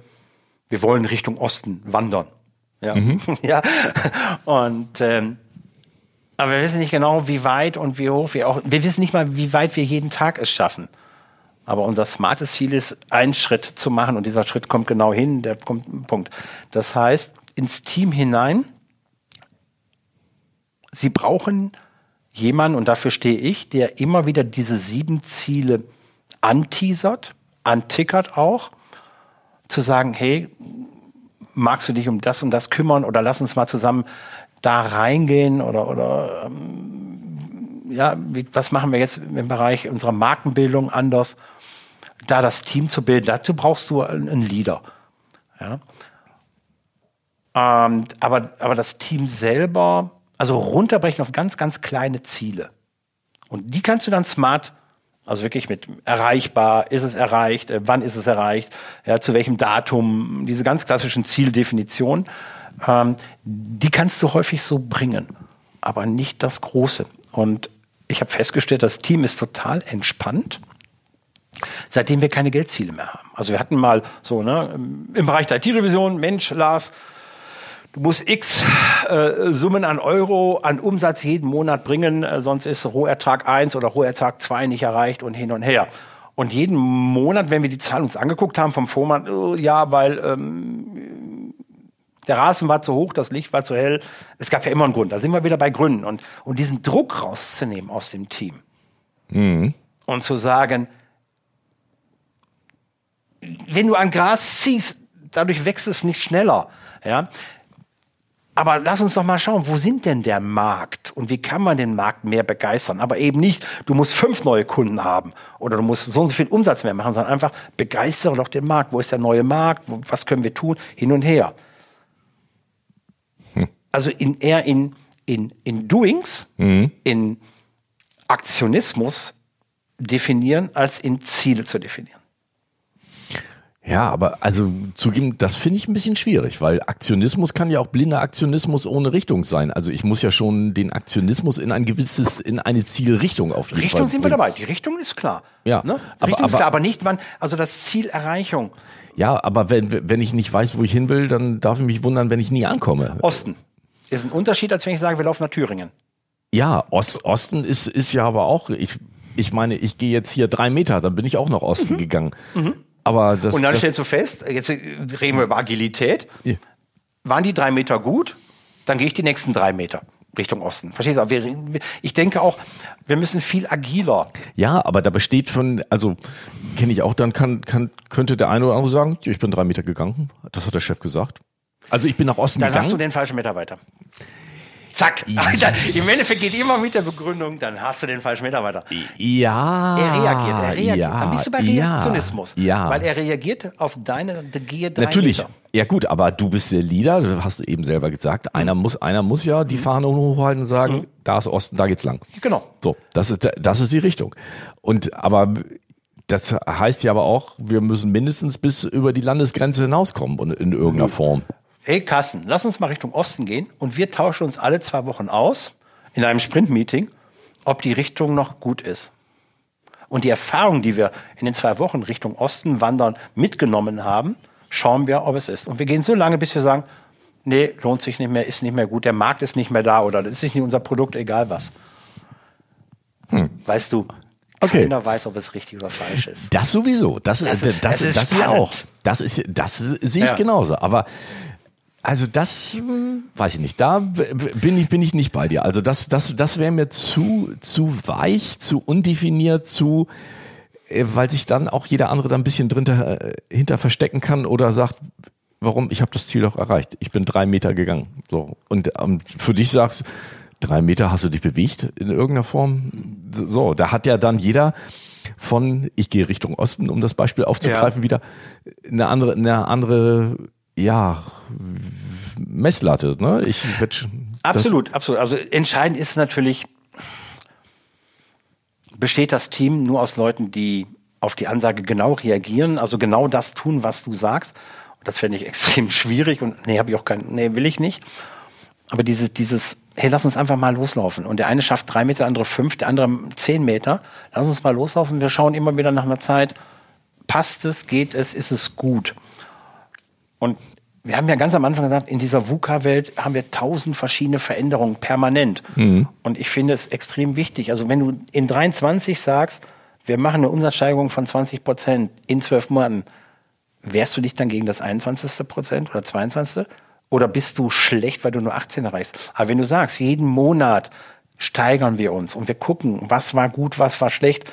wir wollen Richtung Osten wandern. Ja. Mhm. ja. Und ähm, aber wir wissen nicht genau, wie weit und wie hoch wir auch. Wir wissen nicht mal, wie weit wir jeden Tag es schaffen. Aber unser smartes Ziel ist, einen Schritt zu machen und dieser Schritt kommt genau hin, der kommt Punkt. Das heißt, ins Team hinein, Sie brauchen jemanden, und dafür stehe ich, der immer wieder diese sieben Ziele anteasert, antickert auch, zu sagen, hey, magst du dich um das und das kümmern oder lass uns mal zusammen da reingehen oder, oder ähm, ja, wie, was machen wir jetzt im Bereich unserer Markenbildung anders, da das Team zu bilden. Dazu brauchst du einen Leader. Ja. Ähm, aber, aber das Team selber also runterbrechen auf ganz, ganz kleine Ziele. Und die kannst du dann smart, also wirklich mit erreichbar, ist es erreicht, äh, wann ist es erreicht, ja, zu welchem Datum, diese ganz klassischen Zieldefinitionen, ähm, die kannst du häufig so bringen, aber nicht das Große. Und ich habe festgestellt, das Team ist total entspannt, seitdem wir keine Geldziele mehr haben. Also wir hatten mal so ne, im Bereich der IT-Revision, Mensch, Lars, Du musst X äh, Summen an Euro an Umsatz jeden Monat bringen, äh, sonst ist Rohertrag 1 oder Rohertrag 2 nicht erreicht und hin und her. Und jeden Monat, wenn wir die Zahlen uns angeguckt haben vom Vormann, oh, ja, weil ähm, der Rasen war zu hoch, das Licht war zu hell. Es gab ja immer einen Grund. Da sind wir wieder bei Gründen. Und, und diesen Druck rauszunehmen aus dem Team mhm. und zu sagen, wenn du an Gras ziehst, dadurch wächst es nicht schneller. Ja, aber lass uns doch mal schauen, wo sind denn der Markt und wie kann man den Markt mehr begeistern? Aber eben nicht, du musst fünf neue Kunden haben oder du musst so und so viel Umsatz mehr machen, sondern einfach begeistere doch den Markt. Wo ist der neue Markt? Was können wir tun? Hin und her. Also in, eher in, in, in Doings, mhm. in Aktionismus definieren, als in Ziele zu definieren. Ja, aber also zugeben, das finde ich ein bisschen schwierig, weil Aktionismus kann ja auch blinder Aktionismus ohne Richtung sein. Also ich muss ja schon den Aktionismus in ein gewisses, in eine Zielrichtung auf jeden Richtung Fall. Richtung sind wir dabei. Die Richtung ist klar. Ja. Ne? Aber, Richtung aber, ist klar, aber nicht wann, also das Zielerreichung. Ja, aber wenn, wenn ich nicht weiß, wo ich hin will, dann darf ich mich wundern, wenn ich nie ankomme. Osten. Ist ein Unterschied, als wenn ich sage, wir laufen nach Thüringen. Ja, Ost, Osten ist, ist ja aber auch, ich, ich meine, ich gehe jetzt hier drei Meter, dann bin ich auch nach Osten mhm. gegangen. Mhm. Aber das, und dann das, stellst du fest, jetzt reden wir über Agilität. Ja. Waren die drei Meter gut? Dann gehe ich die nächsten drei Meter. Richtung Osten. Verstehst du? Ich denke auch, wir müssen viel agiler. Ja, aber da besteht von, also kenne ich auch, dann kann, kann, könnte der eine oder andere sagen, ich bin drei Meter gegangen. Das hat der Chef gesagt. Also ich bin nach Osten dann gegangen. Dann hast du den falschen Mitarbeiter. Zack. Im Endeffekt geht immer mit der Begründung, dann hast du den falschen Mitarbeiter. Ja. Er reagiert, er reagiert. Ja, dann bist du bei Reaktionismus. Ja. Weil er reagiert auf deine Gier Natürlich. Meter. Ja gut, aber du bist der Leader, das hast du eben selber gesagt. Einer muss, einer muss ja die mhm. Fahne hochhalten und sagen, mhm. da ist Osten, da geht's lang. Genau. So, das ist, das ist die Richtung. Und, aber, das heißt ja aber auch, wir müssen mindestens bis über die Landesgrenze hinauskommen in irgendeiner mhm. Form hey Carsten, lass uns mal Richtung Osten gehen und wir tauschen uns alle zwei Wochen aus in einem Sprint-Meeting, ob die Richtung noch gut ist. Und die Erfahrung, die wir in den zwei Wochen Richtung Osten wandern mitgenommen haben, schauen wir, ob es ist. Und wir gehen so lange, bis wir sagen, nee, lohnt sich nicht mehr, ist nicht mehr gut, der Markt ist nicht mehr da oder das ist nicht unser Produkt, egal was. Hm. Weißt du, Okay. Keiner weiß, ob es richtig oder falsch ist. Das sowieso. Das, das, das, das, ist, das ist ja auch. Das ist, das sehe ich ja. genauso. Aber also das weiß ich nicht. Da bin ich bin ich nicht bei dir. Also das das das wäre mir zu zu weich, zu undefiniert, zu äh, weil sich dann auch jeder andere da ein bisschen drunter äh, hinter verstecken kann oder sagt, warum? Ich habe das Ziel doch erreicht. Ich bin drei Meter gegangen. So und ähm, für dich sagst drei Meter hast du dich bewegt in irgendeiner Form. So, da hat ja dann jeder von, ich gehe Richtung Osten, um das Beispiel aufzugreifen, ja. wieder eine andere, eine andere, ja, Messlatte. Ne? Ich absolut, absolut. Also entscheidend ist natürlich, besteht das Team nur aus Leuten, die auf die Ansage genau reagieren, also genau das tun, was du sagst. Das fände ich extrem schwierig und nee, habe ich auch kein, nee, will ich nicht. Aber dieses, dieses, hey, lass uns einfach mal loslaufen. Und der eine schafft drei Meter, der andere fünf, der andere zehn Meter. Lass uns mal loslaufen. Wir schauen immer wieder nach einer Zeit, passt es, geht es, ist es gut. Und wir haben ja ganz am Anfang gesagt, in dieser VUCA-Welt haben wir tausend verschiedene Veränderungen permanent. Mhm. Und ich finde es extrem wichtig. Also wenn du in 23 sagst, wir machen eine Umsatzsteigerung von 20 Prozent in zwölf Monaten, wehrst du dich dann gegen das 21. Prozent oder 22. Oder bist du schlecht, weil du nur 18 erreichst? Aber wenn du sagst, jeden Monat steigern wir uns und wir gucken, was war gut, was war schlecht.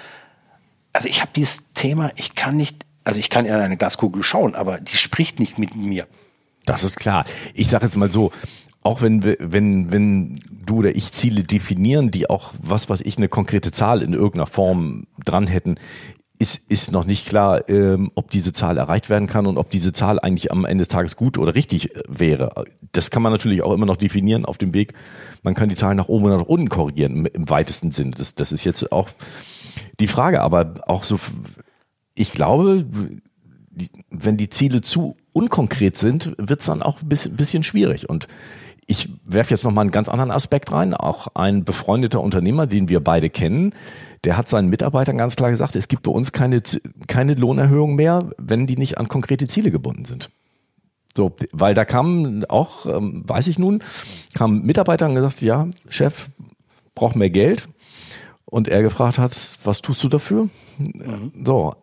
Also ich habe dieses Thema, ich kann nicht, also ich kann in eine Glaskugel schauen, aber die spricht nicht mit mir. Das ist klar. Ich sage jetzt mal so, auch wenn, wenn, wenn du oder ich Ziele definieren, die auch was, was ich eine konkrete Zahl in irgendeiner Form dran hätten, ist, ist noch nicht klar, ähm, ob diese Zahl erreicht werden kann und ob diese Zahl eigentlich am Ende des Tages gut oder richtig wäre. Das kann man natürlich auch immer noch definieren auf dem Weg. Man kann die Zahlen nach oben oder nach unten korrigieren im, im weitesten Sinne. Das, das ist jetzt auch die Frage, aber auch so, ich glaube, wenn die Ziele zu unkonkret sind, wird es dann auch ein bisschen, schwierig. Und ich werfe jetzt noch mal einen ganz anderen Aspekt rein. Auch ein befreundeter Unternehmer, den wir beide kennen, der hat seinen Mitarbeitern ganz klar gesagt, es gibt bei uns keine, keine Lohnerhöhung mehr, wenn die nicht an konkrete Ziele gebunden sind. So, weil da kam auch, ähm, weiß ich nun, kam Mitarbeiter und gesagt, ja, Chef, braucht mehr Geld. Und er gefragt hat, was tust du dafür? Mhm. So.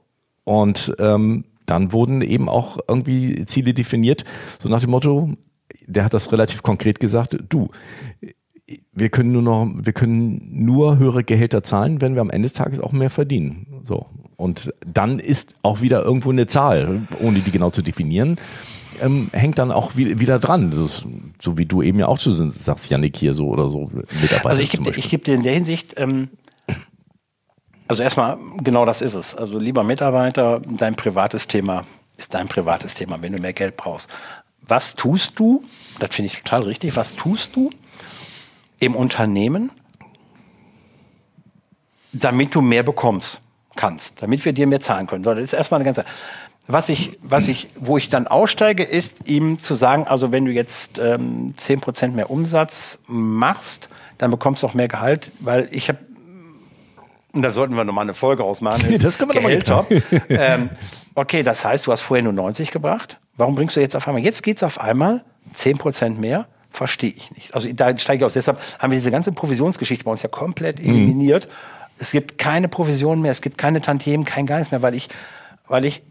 Und ähm, dann wurden eben auch irgendwie Ziele definiert, so nach dem Motto, der hat das relativ konkret gesagt, du, wir können nur noch, wir können nur höhere Gehälter zahlen, wenn wir am Ende des Tages auch mehr verdienen. So. Und dann ist auch wieder irgendwo eine Zahl, ohne die genau zu definieren, ähm, hängt dann auch wieder dran. Ist, so wie du eben ja auch zu sagst, Janik hier so oder so Mitarbeiter. Also ich gebe geb dir in der Hinsicht, ähm, also erstmal, genau das ist es. Also lieber Mitarbeiter, dein privates Thema ist dein privates Thema, wenn du mehr Geld brauchst. Was tust du? Das finde ich total richtig. Was tust du, im Unternehmen, damit du mehr bekommst kannst, damit wir dir mehr zahlen können. Das ist erstmal eine ganze. Was ich, was ich, wo ich dann aussteige, ist ihm zu sagen, also wenn du jetzt ähm, 10% mehr Umsatz machst, dann bekommst du auch mehr Gehalt, weil ich habe, da sollten wir nochmal eine Folge ausmachen. das können wir Gehälter. ähm, okay, das heißt, du hast vorher nur 90 gebracht. Warum bringst du jetzt auf einmal? Jetzt geht's auf einmal 10% mehr verstehe ich nicht. Also da steige ich aus. Deshalb haben wir diese ganze Provisionsgeschichte bei uns ja komplett mhm. eliminiert. Mhm. Es gibt keine Provision mehr, es gibt keine Tantiemen, kein gar nichts mehr, weil ich, weil ich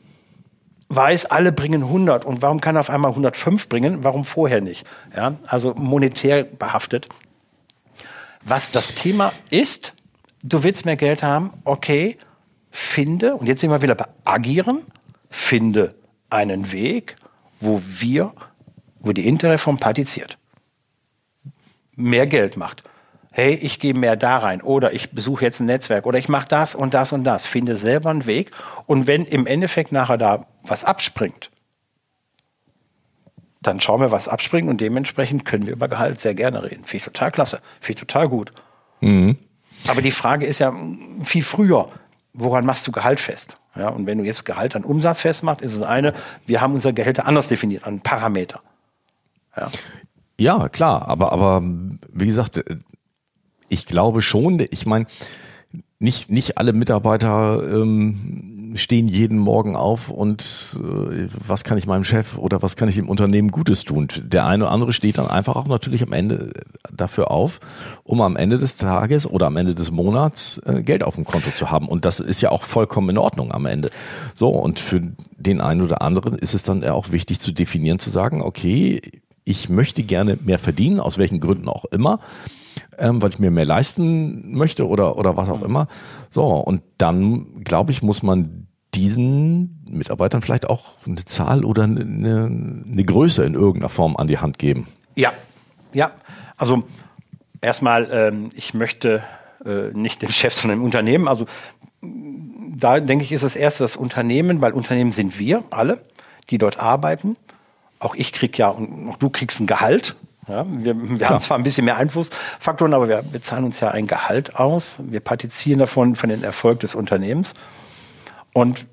weiß, alle bringen 100 und warum kann er auf einmal 105 bringen? Warum vorher nicht? Ja, also monetär behaftet. Was das Thema ist, du willst mehr Geld haben, okay, finde, und jetzt sind wir wieder bei agieren, finde einen Weg, wo wir, wo die Interreform partiziert mehr Geld macht. Hey, ich gehe mehr da rein oder ich besuche jetzt ein Netzwerk oder ich mache das und das und das. Finde selber einen Weg. Und wenn im Endeffekt nachher da was abspringt, dann schauen wir, was abspringt und dementsprechend können wir über Gehalt sehr gerne reden. Finde ich total klasse. Finde ich total gut. Mhm. Aber die Frage ist ja viel früher, woran machst du Gehalt fest? Ja, und wenn du jetzt Gehalt an Umsatz festmachst, ist es eine, wir haben unsere Gehälter anders definiert, an Parameter. Ja. Ja, klar, aber, aber wie gesagt, ich glaube schon, ich meine, nicht, nicht alle Mitarbeiter ähm, stehen jeden Morgen auf und äh, was kann ich meinem Chef oder was kann ich dem Unternehmen Gutes tun. Der eine oder andere steht dann einfach auch natürlich am Ende dafür auf, um am Ende des Tages oder am Ende des Monats äh, Geld auf dem Konto zu haben. Und das ist ja auch vollkommen in Ordnung am Ende. So, und für den einen oder anderen ist es dann auch wichtig zu definieren, zu sagen, okay, ich möchte gerne mehr verdienen, aus welchen Gründen auch immer, ähm, weil ich mir mehr leisten möchte oder, oder was auch mhm. immer. So, und dann, glaube ich, muss man diesen Mitarbeitern vielleicht auch eine Zahl oder eine, eine Größe in irgendeiner Form an die Hand geben. Ja, ja. Also Erstmal, ähm, ich möchte äh, nicht den Chef von einem Unternehmen, also da denke ich, ist es erst das Unternehmen, weil Unternehmen sind wir alle, die dort arbeiten. Auch ich krieg ja und auch du kriegst ein Gehalt. Ja, wir wir haben zwar ein bisschen mehr Einflussfaktoren, aber wir bezahlen uns ja ein Gehalt aus. Wir partizieren davon, von den Erfolg des Unternehmens. Und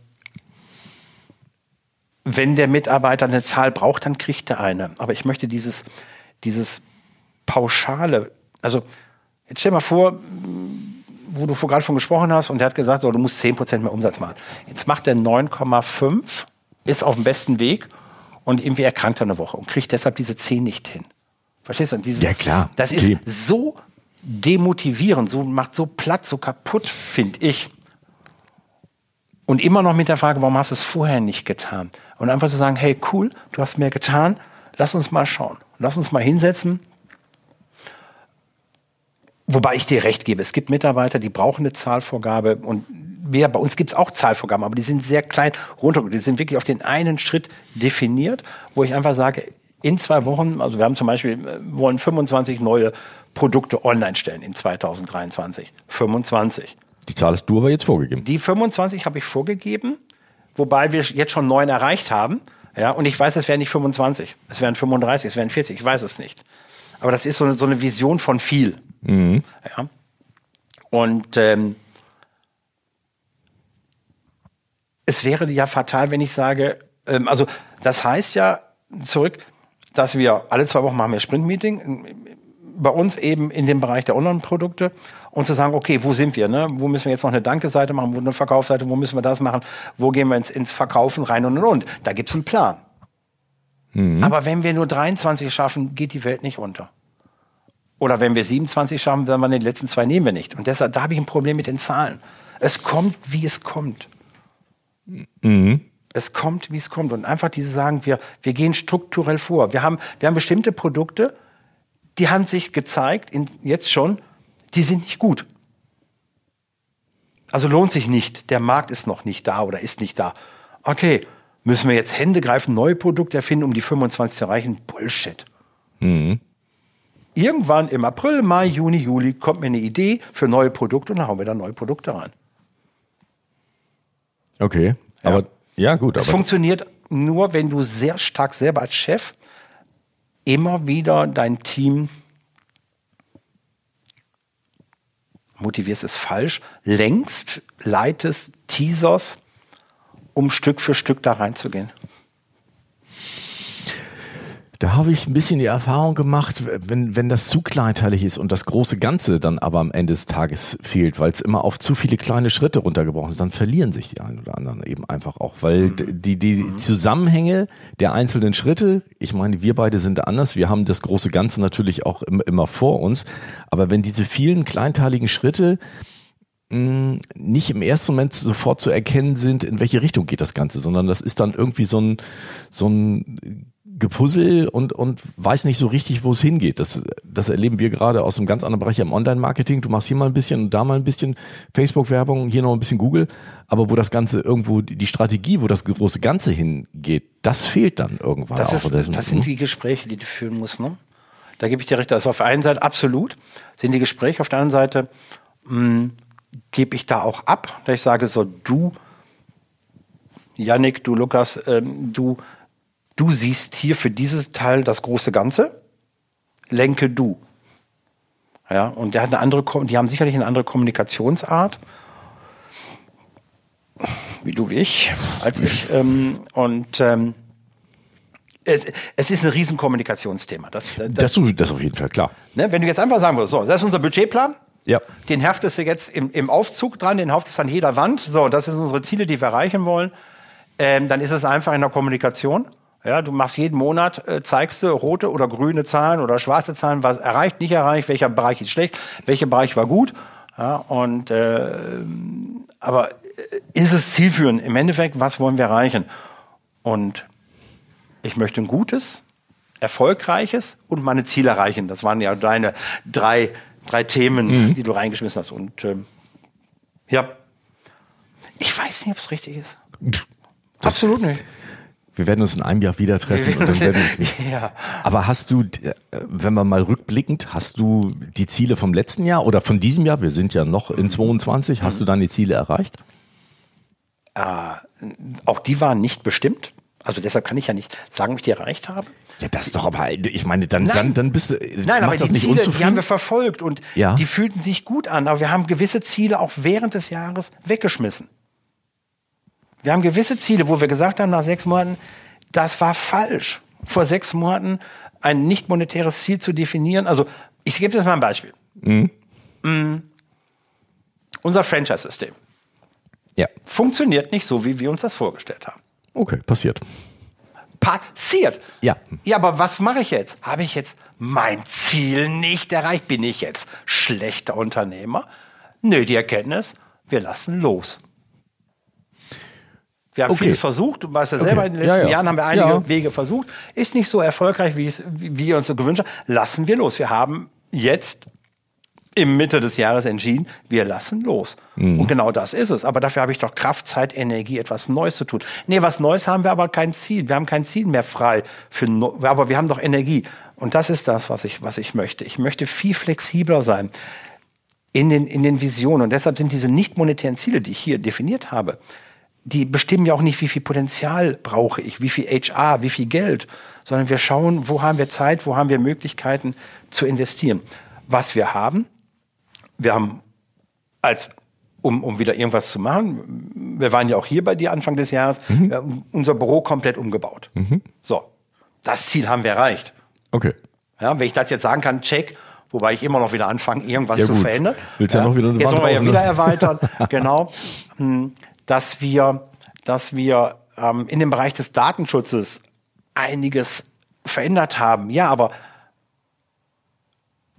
wenn der Mitarbeiter eine Zahl braucht, dann kriegt er eine. Aber ich möchte dieses, dieses pauschale, also jetzt stell mal vor, wo du gerade von gesprochen hast und der hat gesagt, so, du musst 10% mehr Umsatz machen. Jetzt macht er 9,5, ist auf dem besten Weg und irgendwie erkrankt er eine Woche und kriegt deshalb diese 10 nicht hin. Verstehst du? Dieses, Ja, klar. Das ist Okay. so demotivierend, so macht so platt, so kaputt, finde ich. Und immer noch mit der Frage, warum hast du es vorher nicht getan? Und einfach zu sagen, hey, cool, du hast mehr getan, lass uns mal schauen. Lass uns mal hinsetzen. Wobei ich dir recht gebe, es gibt Mitarbeiter, die brauchen eine Zahlvorgabe und wir, bei uns gibt es auch Zahlvorgaben, aber die sind sehr klein runter. Die sind wirklich auf den einen Schritt definiert, wo ich einfach sage, in zwei Wochen, also wir haben zum Beispiel, äh, wollen 25 neue Produkte online stellen in 2023. 25. Die Zahl hast du aber jetzt vorgegeben. Die 25 habe ich vorgegeben, wobei wir jetzt schon neun erreicht haben. Ja, und ich weiß, es wären nicht 25, es wären 35, es wären 40, ich weiß es nicht. Aber das ist so eine, so eine Vision von viel. Ja. Und ähm, es wäre ja fatal, wenn ich sage, ähm, also das heißt ja zurück, dass wir alle zwei Wochen machen wir Sprint-Meeting bei uns eben in dem Bereich der Online-Produkte und zu sagen, okay, wo sind wir? Ne? Wo müssen wir jetzt noch eine Danke-Seite machen, wo eine Verkaufsseite, wo müssen wir das machen, wo gehen wir ins, ins Verkaufen rein und und und. Da gibt's einen Plan. Aber wenn wir nur 23 schaffen, geht die Welt nicht unter. Oder wenn wir 27 schaffen, dann wir die letzten zwei nehmen wir nicht. Und deshalb, da habe ich ein Problem mit den Zahlen. Es kommt, wie es kommt. Es kommt, wie es kommt. Und einfach diese sagen, wir, wir gehen strukturell vor. Wir haben, wir haben bestimmte Produkte, die haben sich gezeigt, in, jetzt schon, die sind nicht gut. Also lohnt sich nicht. Der Markt ist noch nicht da oder ist nicht da. Okay, müssen wir jetzt Hände greifen, neue Produkte erfinden, um die 25 zu erreichen? Bullshit. Irgendwann im April, Mai, Juni, Juli kommt mir eine Idee für neue Produkte und dann hauen wir da neue Produkte rein. Okay. Aber ja, gut. Es funktioniert nur, wenn du sehr stark selber als Chef immer wieder dein Team motivierst, ist falsch, längst, leitest, teaserst, um Stück für Stück da reinzugehen. Da habe ich ein bisschen die Erfahrung gemacht, wenn, wenn das zu kleinteilig ist und das große Ganze dann aber am Ende des Tages fehlt, weil es immer auf zu viele kleine Schritte runtergebrochen ist, dann verlieren sich die einen oder anderen eben einfach auch, weil d- die, die Zusammenhänge der einzelnen Schritte, ich meine, wir beide sind anders, wir haben das große Ganze natürlich auch immer, vor uns, aber wenn diese vielen kleinteiligen Schritte mh, nicht im ersten Moment sofort zu erkennen sind, in welche Richtung geht das Ganze, sondern das ist dann irgendwie so ein, so ein Gepuzzle und, und weiß nicht so richtig, wo es hingeht. Das, das erleben wir gerade aus einem ganz anderen Bereich im Online-Marketing. Du machst hier mal ein bisschen und da mal ein bisschen Facebook-Werbung, hier noch ein bisschen Google, aber wo das Ganze irgendwo, die Strategie, wo das große Ganze hingeht, das fehlt dann irgendwann Das, auch. ist, das sind die Gespräche, die du führen musst. Ne? Da gebe ich dir recht. Also auf der einen Seite absolut sind die Gespräche, auf der anderen Seite mh, gebe ich da auch ab, dass ich sage, so du, Yannick, du Lukas, ähm, du, du siehst hier für dieses Teil das große Ganze, lenke du. Ja, und der hat eine andere, die haben sicherlich eine andere Kommunikationsart, wie du wie ich, als ich. Ähm, und ähm, es, es ist ein riesen Kommunikationsthema. Das, das, Das, das, das auf jeden Fall, klar. ne, wenn du jetzt einfach sagen würdest, so, das ist unser Budgetplan, Ja. den heftest du jetzt im, im Aufzug dran, den haftest du an jeder Wand. So, das sind unsere Ziele, die wir erreichen wollen. Ähm, dann ist es einfach in der Kommunikation. Ja, du machst jeden Monat, äh, zeigst du rote oder grüne Zahlen oder schwarze Zahlen, was erreicht, nicht erreicht, welcher Bereich ist schlecht, welcher Bereich war gut. Ja, und äh, aber äh, ist es zielführend? Im Endeffekt, was wollen wir erreichen? Und ich möchte ein gutes, erfolgreiches und meine Ziele erreichen. Das waren ja deine drei, drei Themen, die du reingeschmissen hast. Und ähm, ja, ich weiß nicht, ob es richtig ist. Absolut nicht. Wir werden uns in einem Jahr wieder treffen. Und dann werden uns ja. Aber hast du, äh, wenn man mal rückblickend, hast du die Ziele vom letzten Jahr oder von diesem Jahr, wir sind ja noch in 22, hast du deine Ziele erreicht? Äh, auch die waren nicht bestimmt. Also deshalb kann ich ja nicht sagen, ob ich die erreicht habe. Ja, das ist doch aber, ich meine, dann, Nein. dann, dann bist du, Nein, aber das die nicht Ziele, unzufrieden? die haben wir verfolgt und ja. die fühlten sich gut an, aber wir haben gewisse Ziele auch während des Jahres weggeschmissen. Wir haben gewisse Ziele, wo wir gesagt haben, nach sechs Monaten, das war falsch. Vor sechs Monaten ein nicht monetäres Ziel zu definieren. Also, ich gebe jetzt mal ein Beispiel. Mhm. Mhm. Unser Franchise-System ja. funktioniert nicht so, wie wir uns das vorgestellt haben. Okay, passiert. Passiert. Ja. Ja, aber was mache ich jetzt? Habe ich jetzt mein Ziel nicht erreicht? Bin ich jetzt schlechter Unternehmer? Nö, die Erkenntnis, wir lassen los. Wir haben okay. vieles versucht, du weißt ja selber, okay. in den letzten ja, ja. Jahren haben wir einige ja. Wege versucht. Ist nicht so erfolgreich, wie, es, wie wir uns so gewünscht haben. Lassen wir los. Wir haben jetzt im Mitte des Jahres entschieden, wir lassen los. Mhm. Und genau das ist es. Aber dafür habe ich doch Kraft, Zeit, Energie, etwas Neues zu tun. Nee, was Neues haben wir aber kein Ziel. Wir haben kein Ziel mehr frei. Für, aber wir haben doch Energie. Und das ist das, was ich, was ich möchte. Ich möchte viel flexibler sein in den, in den Visionen. Und deshalb sind diese nicht monetären Ziele, die ich hier definiert habe, die bestimmen ja auch nicht, wie viel Potenzial brauche ich, wie viel HR, wie viel Geld, sondern wir schauen, wo haben wir Zeit, wo haben wir Möglichkeiten zu investieren. Was wir haben, wir haben als um, um wieder irgendwas zu machen. Wir waren ja auch hier bei dir Anfang des Jahres. Mhm. Unser Büro komplett umgebaut. Mhm. So, das Ziel haben wir erreicht. Okay. Ja, wenn ich das jetzt sagen kann, check, wobei ich immer noch wieder anfange, irgendwas ja, zu verändern. Willst ja, ja noch wieder eine Jetzt wollen wir ja wieder erweitern. genau, hm, dass wir, dass wir ähm, in dem Bereich des Datenschutzes einiges verändert haben. Ja, aber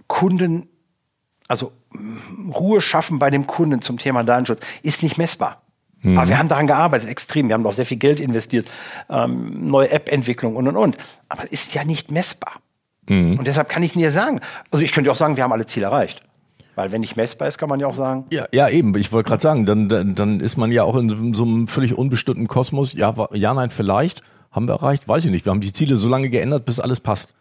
Kunden also Ruhe schaffen bei dem Kunden zum Thema Datenschutz ist nicht messbar. Mhm. Aber wir haben daran gearbeitet, extrem. Wir haben auch sehr viel Geld investiert, ähm, neue App-Entwicklung und und und. Aber ist ja nicht messbar. Mhm. Und deshalb kann ich dir sagen, also ich könnte auch sagen, wir haben alle Ziele erreicht. Weil wenn nicht messbar ist, kann man ja auch sagen. Ja, ja eben. Ich wollte gerade sagen, dann, dann, dann ist man ja auch in so einem völlig unbestimmten Kosmos. Ja, ja, nein, vielleicht. Haben wir erreicht? Weiß ich nicht. Wir haben die Ziele so lange geändert, bis alles passt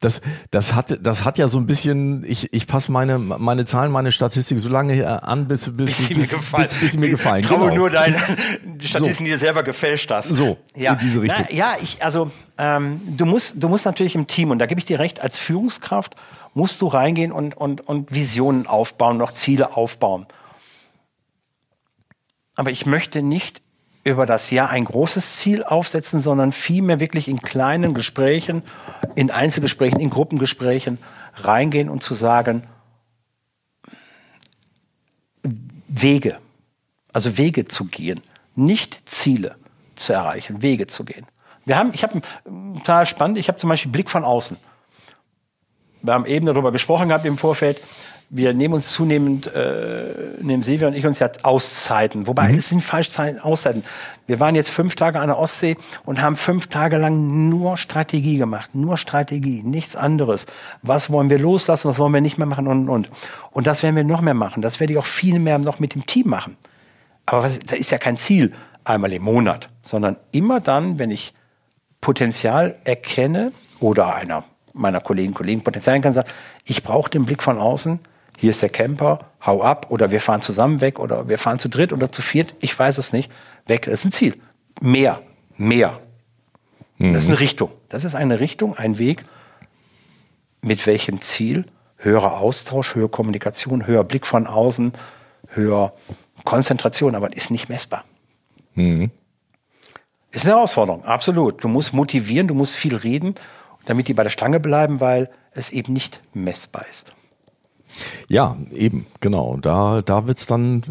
das, das hat, das hat ja so ein bisschen, ich, ich passe meine, meine Zahlen, meine Statistik so lange äh, an, bis, bis, bis, bis, bis, bis sie mir gefallen. Traue genau. nur deine Statistiken, so. die du selber gefälscht hast. So, ja. in diese Richtung. Na, ja, ich, also, ähm, du musst, du musst natürlich im Team, und da gebe ich dir recht, als Führungskraft musst du reingehen und, und, und Visionen aufbauen, noch Ziele aufbauen. Aber ich möchte nicht über das Jahr ein großes Ziel aufsetzen, sondern vielmehr wirklich in kleinen Gesprächen, in Einzelgesprächen, in Gruppengesprächen reingehen und zu sagen, Wege, also Wege zu gehen, nicht Ziele zu erreichen, Wege zu gehen. Wir haben, ich habe total spannend, ich habe zum Beispiel Blick von außen. Wir haben eben darüber gesprochen gehabt im Vorfeld, wir nehmen uns zunehmend, äh, nehmen Silvia und ich uns ja Auszeiten. Wobei, mhm. es sind falsch Auszeiten. Wir waren jetzt fünf Tage an der Ostsee und haben fünf Tage lang nur Strategie gemacht. Nur Strategie, nichts anderes. Was wollen wir loslassen, was wollen wir nicht mehr machen und, und. Und das werden wir noch mehr machen. Das werde ich auch viel mehr noch mit dem Team machen. Aber was, da ist ja kein Ziel einmal im Monat, sondern immer dann, wenn ich Potenzial erkenne oder einer meiner Kollegen, Kollegen Potenzial kann sagen, ich brauche den Blick von außen, hier ist der Camper, hau ab oder wir fahren zusammen weg oder wir fahren zu dritt oder zu viert, ich weiß es nicht, weg. Das ist ein Ziel. Mehr, mehr. Mhm. Das ist eine Richtung. Das ist eine Richtung, ein Weg, mit welchem Ziel? Höherer Austausch, höhere Kommunikation, höher Blick von außen, höher Konzentration, aber ist nicht messbar. Mhm. Ist eine Herausforderung, absolut. Du musst motivieren, du musst viel reden, damit die bei der Stange bleiben, weil es eben nicht messbar ist. Ja, eben, genau. Da, da wird's dann,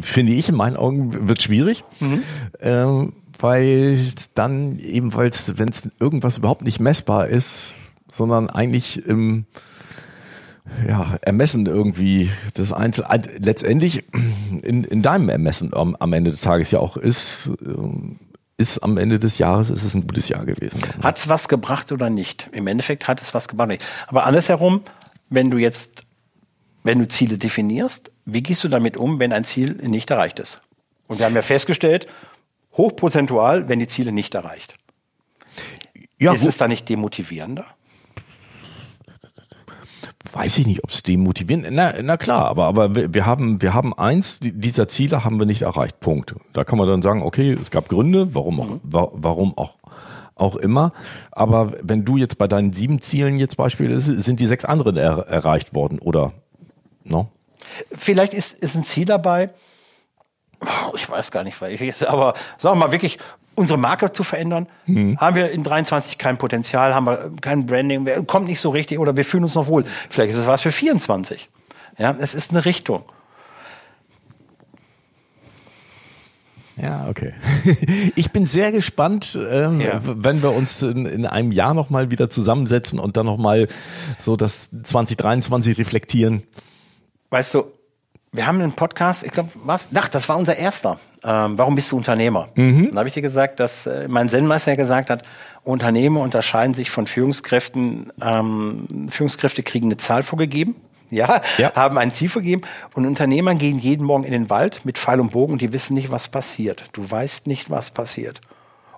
finde ich in meinen Augen, wird schwierig. Mhm. Äh, weil dann eben, weil es, wenn es irgendwas überhaupt nicht messbar ist, sondern eigentlich im ja, Ermessen irgendwie das Einzel letztendlich in, in deinem Ermessen am, am Ende des Tages ja auch ist, äh, ist am Ende des Jahres ist es ein gutes Jahr gewesen. Hat es was gebracht oder nicht? Im Endeffekt hat es was gebracht. Aber alles herum, wenn du jetzt wenn du Ziele definierst, wie gehst du damit um, wenn ein Ziel nicht erreicht ist? Und wir haben ja festgestellt, hochprozentual, wenn die Ziele nicht erreicht. Ja, ist es da nicht demotivierender? Weiß ich nicht, ob es demotivierend na, na klar, aber, aber wir haben, wir haben eins dieser Ziele haben wir nicht erreicht. Punkt. Da kann man dann sagen, okay, es gab Gründe, warum auch, mhm. warum auch, auch immer. Aber wenn du jetzt bei deinen sieben Zielen jetzt Beispiel sind die sechs anderen er, erreicht worden oder, no? Vielleicht ist, ist ein Ziel dabei, ich weiß gar nicht, welches, aber sagen wir mal wirklich, unsere Marke zu verändern. Mhm. Haben wir in 23 kein Potenzial, haben wir kein Branding, kommt nicht so richtig oder wir fühlen uns noch wohl. Vielleicht ist es was für 24. Ja, es ist eine Richtung. Ja, okay. Ich bin sehr gespannt, ähm, ja. wenn wir uns in, in einem Jahr nochmal wieder zusammensetzen und dann nochmal so das 2023 reflektieren. Weißt du, wir haben einen Podcast, ich glaube, was? Ach, das war unser erster. Ähm, warum bist du Unternehmer? Mhm. Dann habe ich dir gesagt, dass äh, mein Zen-Meister gesagt hat, Unternehmer unterscheiden sich von Führungskräften. Ähm, Führungskräfte kriegen eine Zahl vorgegeben, ja, ja, haben ein Ziel vorgegeben und Unternehmer gehen jeden Morgen in den Wald mit Pfeil und Bogen und die wissen nicht, was passiert. Du weißt nicht, was passiert.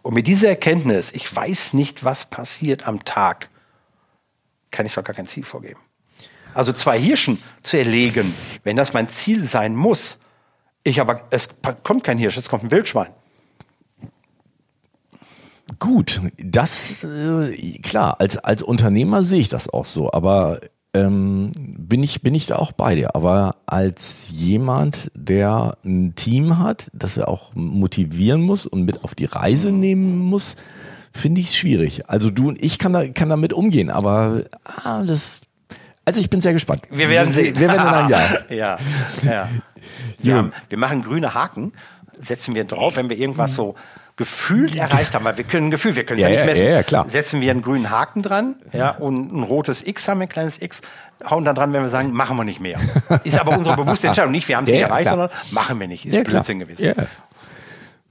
Und mit dieser Erkenntnis, ich weiß nicht, was passiert am Tag, kann ich doch gar kein Ziel vorgeben. Also zwei Hirschen zu erlegen, wenn das mein Ziel sein muss. Ich aber, es kommt kein Hirsch, es kommt ein Wildschwein. Gut, das äh, klar, als, als Unternehmer sehe ich das auch so, aber ähm, bin ich bin ich da auch bei dir. Aber als jemand, der ein Team hat, das er auch motivieren muss und mit auf die Reise nehmen muss, finde ich es schwierig. Also du und ich kann da kann damit umgehen, aber ah, das also ich bin sehr gespannt. Wir werden sehen. Wir werden in einem Jahr. ja, ja. Wir, haben, wir machen grüne Haken, setzen wir drauf, wenn wir irgendwas so gefühlt erreicht haben, weil wir können ein Gefühl, wir können es ja, ja, nicht messen. Ja, ja, klar. Setzen wir einen grünen Haken dran, ja, und ein rotes X haben wir, ein kleines X, hauen dann dran, wenn wir sagen, machen wir nicht mehr. Ist aber unsere bewusste Entscheidung. Nicht, wir haben es nicht erreicht, klar. sondern machen wir nicht. Ist ja, Blödsinn klar. gewesen. Ja.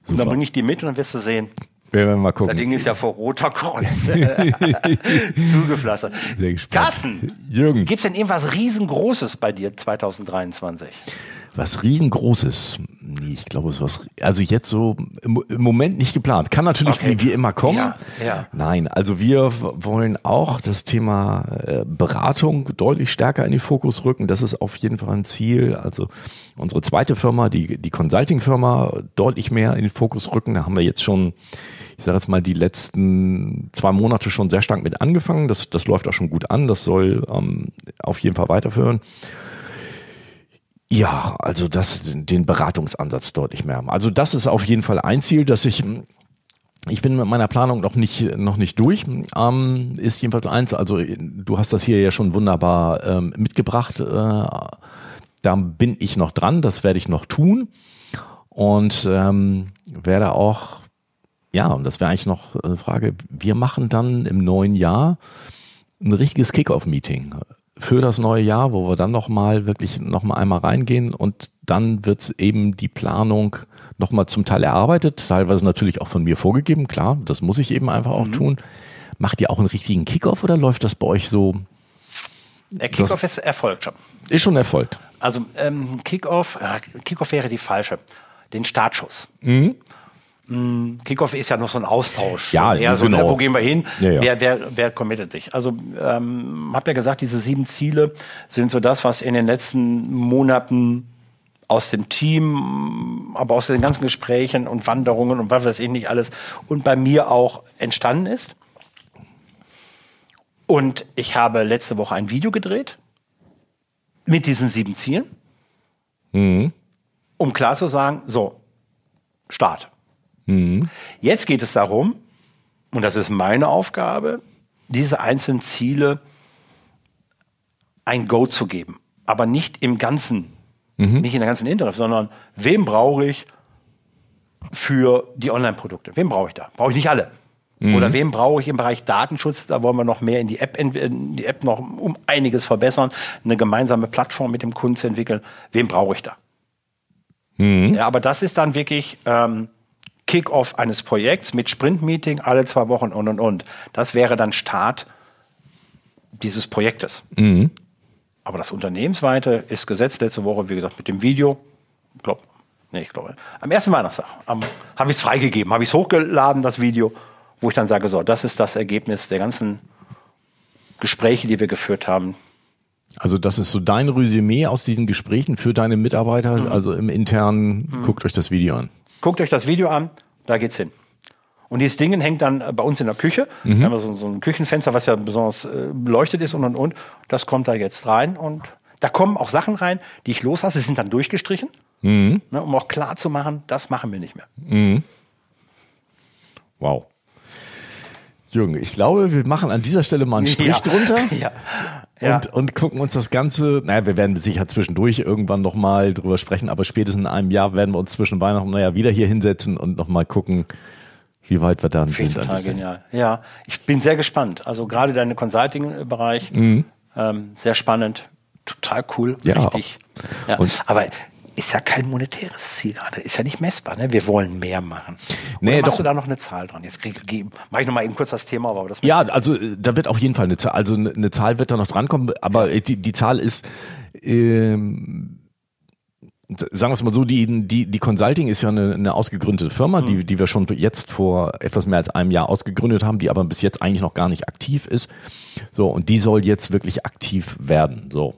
Und dann bringe ich die mit und dann wirst du sehen, wir werden mal gucken. Das Ding ist ja vor roter Kreuz zugepflastert. Sehr gespannt. Carsten, Jürgen. Gibt es denn irgendwas riesengroßes bei dir 2023? Was riesengroßes? Nee, ich glaube, es ist was, also jetzt so im, im Moment nicht geplant. Kann natürlich okay. wie, wie immer kommen. Ja, ja. Nein, also wir wollen auch das Thema äh, Beratung deutlich stärker in den Fokus rücken. Das ist auf jeden Fall ein Ziel. Also unsere zweite Firma, die, die Consulting-Firma, deutlich mehr in den Fokus rücken. Da haben wir jetzt schon ich sage jetzt mal, die letzten zwei Monate schon sehr stark mit angefangen. Das, das läuft auch schon gut an. Das soll ähm, auf jeden Fall weiterführen. Ja, also das, den Beratungsansatz deutlich mehr haben. Also das ist auf jeden Fall ein Ziel, dass ich ich bin mit meiner Planung noch nicht noch nicht durch. Ähm, ist jedenfalls eins. Also du hast das hier ja schon wunderbar ähm, mitgebracht. Äh, da bin ich noch dran. Das werde ich noch tun und ähm, werde auch ja, und das wäre eigentlich noch eine Frage. Wir machen dann im neuen Jahr ein richtiges Kickoff-Meeting für das neue Jahr, wo wir dann nochmal wirklich nochmal einmal reingehen und dann wird eben die Planung nochmal zum Teil erarbeitet, teilweise natürlich auch von mir vorgegeben, klar, das muss ich eben einfach auch mhm. tun. Macht ihr auch einen richtigen Kickoff oder läuft das bei euch so? Der Kickoff ist erfolgt schon. Ist schon erfolgt. Also ähm, Kickoff, äh, Kickoff wäre die falsche. Den Startschuss. Mhm. Hm, Kickoff ist ja noch so ein Austausch. Ja, eher so, genau. wo gehen wir hin? Ja, ja. Wer, wer, wer committet sich? Also ähm, habe ja gesagt, diese sieben Ziele sind so das, was in den letzten Monaten aus dem Team, aber aus den ganzen Gesprächen und Wanderungen und was weiß ich nicht alles und bei mir auch entstanden ist. Und ich habe letzte Woche ein Video gedreht mit diesen sieben Zielen, mhm. um klar zu sagen, so, Start. Mhm. Jetzt geht es darum, und das ist meine Aufgabe, diese einzelnen Ziele ein Go zu geben. Aber nicht im Ganzen, mhm. nicht in der ganzen Internet, sondern wem brauche ich für die Online-Produkte? Wem brauche ich da? Brauche ich nicht alle. Mhm. Oder wem brauche ich im Bereich Datenschutz? Da wollen wir noch mehr in die App, in die App noch um einiges verbessern, eine gemeinsame Plattform mit dem Kunden zu entwickeln. Wem brauche ich da? Mhm. Ja, aber das ist dann wirklich ähm, Kickoff eines Projekts mit Sprint-Meeting alle zwei Wochen und und und. Das wäre dann Start dieses Projektes. Mhm. Aber das Unternehmensweite ist gesetzt letzte Woche, wie gesagt, mit dem Video. Ich glaube, nee, ich glaube, am ersten Weihnachtstag habe ich es freigegeben, habe ich es hochgeladen, das Video. wo ich dann sage, so, das ist das Ergebnis der ganzen Gespräche, die wir geführt haben. Also das ist so dein Resümee aus diesen Gesprächen für deine Mitarbeiter, mhm. also im internen, mhm. guckt euch das Video an. Guckt euch das Video an, da geht's hin. Und dieses Ding hängt dann bei uns in der Küche. Mhm. Wir haben so, so, ein Küchenfenster, was ja besonders äh, beleuchtet ist und und und. Das kommt da jetzt rein und da kommen auch Sachen rein, die ich loslasse. Sie sind dann durchgestrichen, mhm. ne, um auch klar zu machen, das machen wir nicht mehr. Mhm. Wow. Jürgen, ich glaube, wir machen an dieser Stelle mal einen Strich ja. drunter. Ja. Ja. Und, und gucken uns das Ganze, naja, wir werden sicher zwischendurch irgendwann nochmal drüber sprechen, aber spätestens in einem Jahr werden wir uns zwischen Weihnachten naja wieder hier hinsetzen und nochmal gucken, wie weit wir dann sind. Total genial. Ja, ich bin sehr gespannt. Also gerade deine Consulting-Bereich, mhm. ähm, sehr spannend, total cool, ja. richtig. Ja. Und aber ist ja kein monetäres Ziel gerade, ist ja nicht messbar. Ne? Wir wollen mehr machen. Oder nee, machst doch. du da noch eine Zahl dran? Jetzt krieg, mach ich noch mal eben kurz das Thema, aber das. Ja, also äh, da wird auf jeden Fall eine Zahl, also eine Zahl wird da noch drankommen, aber die, die Zahl ist ähm, sagen wir es mal so, die, die, die Consulting ist ja eine, eine ausgegründete Firma, mhm. die, die wir schon jetzt vor etwas mehr als einem Jahr ausgegründet haben, die aber bis jetzt eigentlich noch gar nicht aktiv ist. So, und die soll jetzt wirklich aktiv werden. So.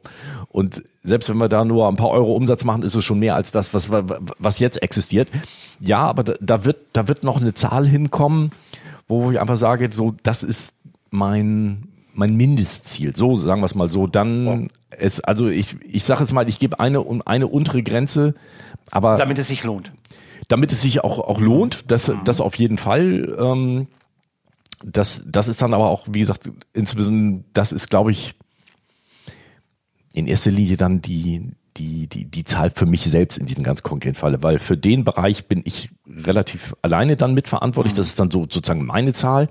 Und selbst wenn wir da nur ein paar Euro Umsatz machen, ist es schon mehr als das, was, was jetzt existiert. Ja, aber da, da wird, da wird noch eine Zahl hinkommen, wo ich einfach sage, so, das ist mein, mein Mindestziel. So, sagen wir es mal so. Dann oh. es, also ich, ich sage es mal, ich gebe eine, eine untere Grenze, aber. Damit es sich lohnt. Damit es sich auch, auch lohnt, das, mhm. das auf jeden Fall. Ähm, das, das ist dann aber auch, wie gesagt, insbesondere, das ist, glaube ich, in erster Linie dann die, die, die, die Zahl für mich selbst in diesem ganz konkreten Falle, weil für den Bereich bin ich relativ alleine dann mitverantwortlich. Mhm. Das ist dann so sozusagen meine Zahl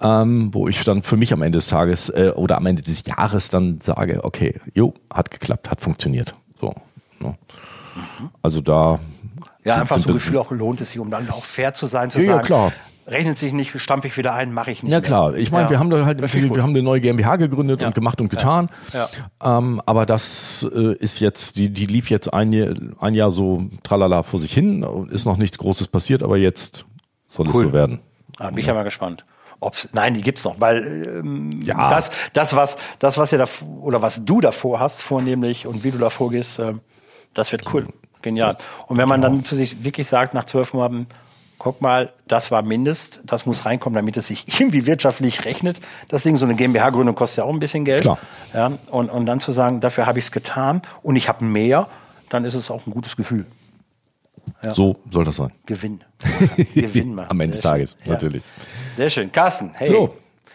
ähm, wo ich dann für mich am Ende des Tages äh, oder am Ende des Jahres dann sage, okay, jo, hat geklappt, hat funktioniert. So. Ne? Mhm. Also da. Ja, sind, einfach sind so Gefühl auch lohnt es sich, um dann auch fair zu sein, zu ja, sagen. Ja, klar rechnet sich nicht, stampfe ich wieder ein, mache ich nicht. Ja klar, ich meine, ja. wir haben da halt, wir haben eine neue GmbH gegründet ja. und gemacht und getan. Ja. Ähm, aber das äh, ist jetzt, die, die lief jetzt ein Jahr, ein Jahr so tralala vor sich hin, ist noch nichts Großes passiert, aber jetzt soll cool. es so werden. Ah, bin ich ja mal gespannt. Ob's, nein, die gibt's noch, weil ähm, ja. das, das was, das was ihr da oder was du davor hast, vornehmlich und wie du davor gehst, äh, das wird cool, genial. Und wenn man dann zu sich wirklich sagt nach zwölf Monaten, guck mal, das war Mindest, das muss reinkommen, damit es sich irgendwie wirtschaftlich rechnet. Das Ding, so eine GmbH-Gründung kostet ja auch ein bisschen Geld. Klar. Ja, und, und dann zu sagen, dafür habe ich es getan und ich habe mehr, dann ist es auch ein gutes Gefühl. Ja. So soll das sein. Gewinn. Gewinn machen. Am Ende des Tages, schön. natürlich. Sehr schön. Carsten, hey. So.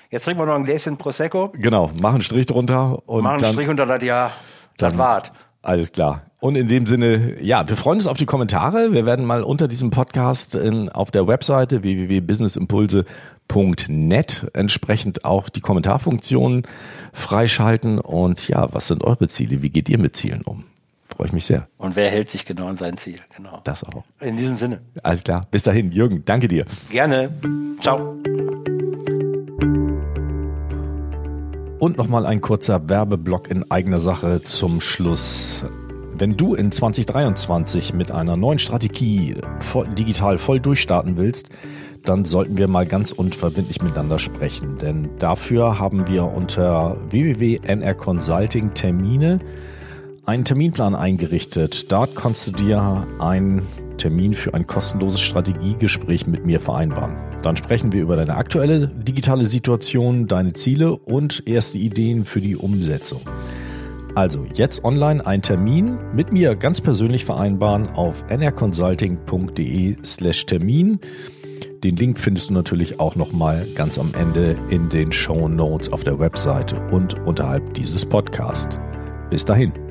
Jetzt trinken wir noch ein Gläschen Prosecco. Genau, machen einen Strich drunter. Und machen einen Strich unter das Jahr. Das wart. Alles klar. Und in dem Sinne, ja, wir freuen uns auf die Kommentare. Wir werden mal unter diesem Podcast in, auf der Webseite www.businessimpulse.net entsprechend auch die Kommentarfunktionen freischalten. Und ja, was sind eure Ziele? Wie geht ihr mit Zielen um? Freue ich mich sehr. Und wer hält sich genau an sein Ziel? Genau. Das auch. In diesem Sinne. Alles klar. Bis dahin, Jürgen, danke dir. Gerne. Ciao. Und nochmal ein kurzer Werbeblock in eigener Sache zum Schluss. Wenn du in 2023 mit einer neuen Strategie digital voll durchstarten willst, dann sollten wir mal ganz unverbindlich miteinander sprechen. Denn dafür haben wir unter www.nr Consulting Termine einen Terminplan eingerichtet. Dort kannst du dir einen Termin für ein kostenloses Strategiegespräch mit mir vereinbaren. Dann sprechen wir über deine aktuelle digitale Situation, deine Ziele und erste Ideen für die Umsetzung. Also jetzt online einen Termin mit mir ganz persönlich vereinbaren auf nrconsulting.de slash Termin. Den Link findest du natürlich auch nochmal ganz am Ende in den Show Notes auf der Webseite und unterhalb dieses Podcasts. Bis dahin.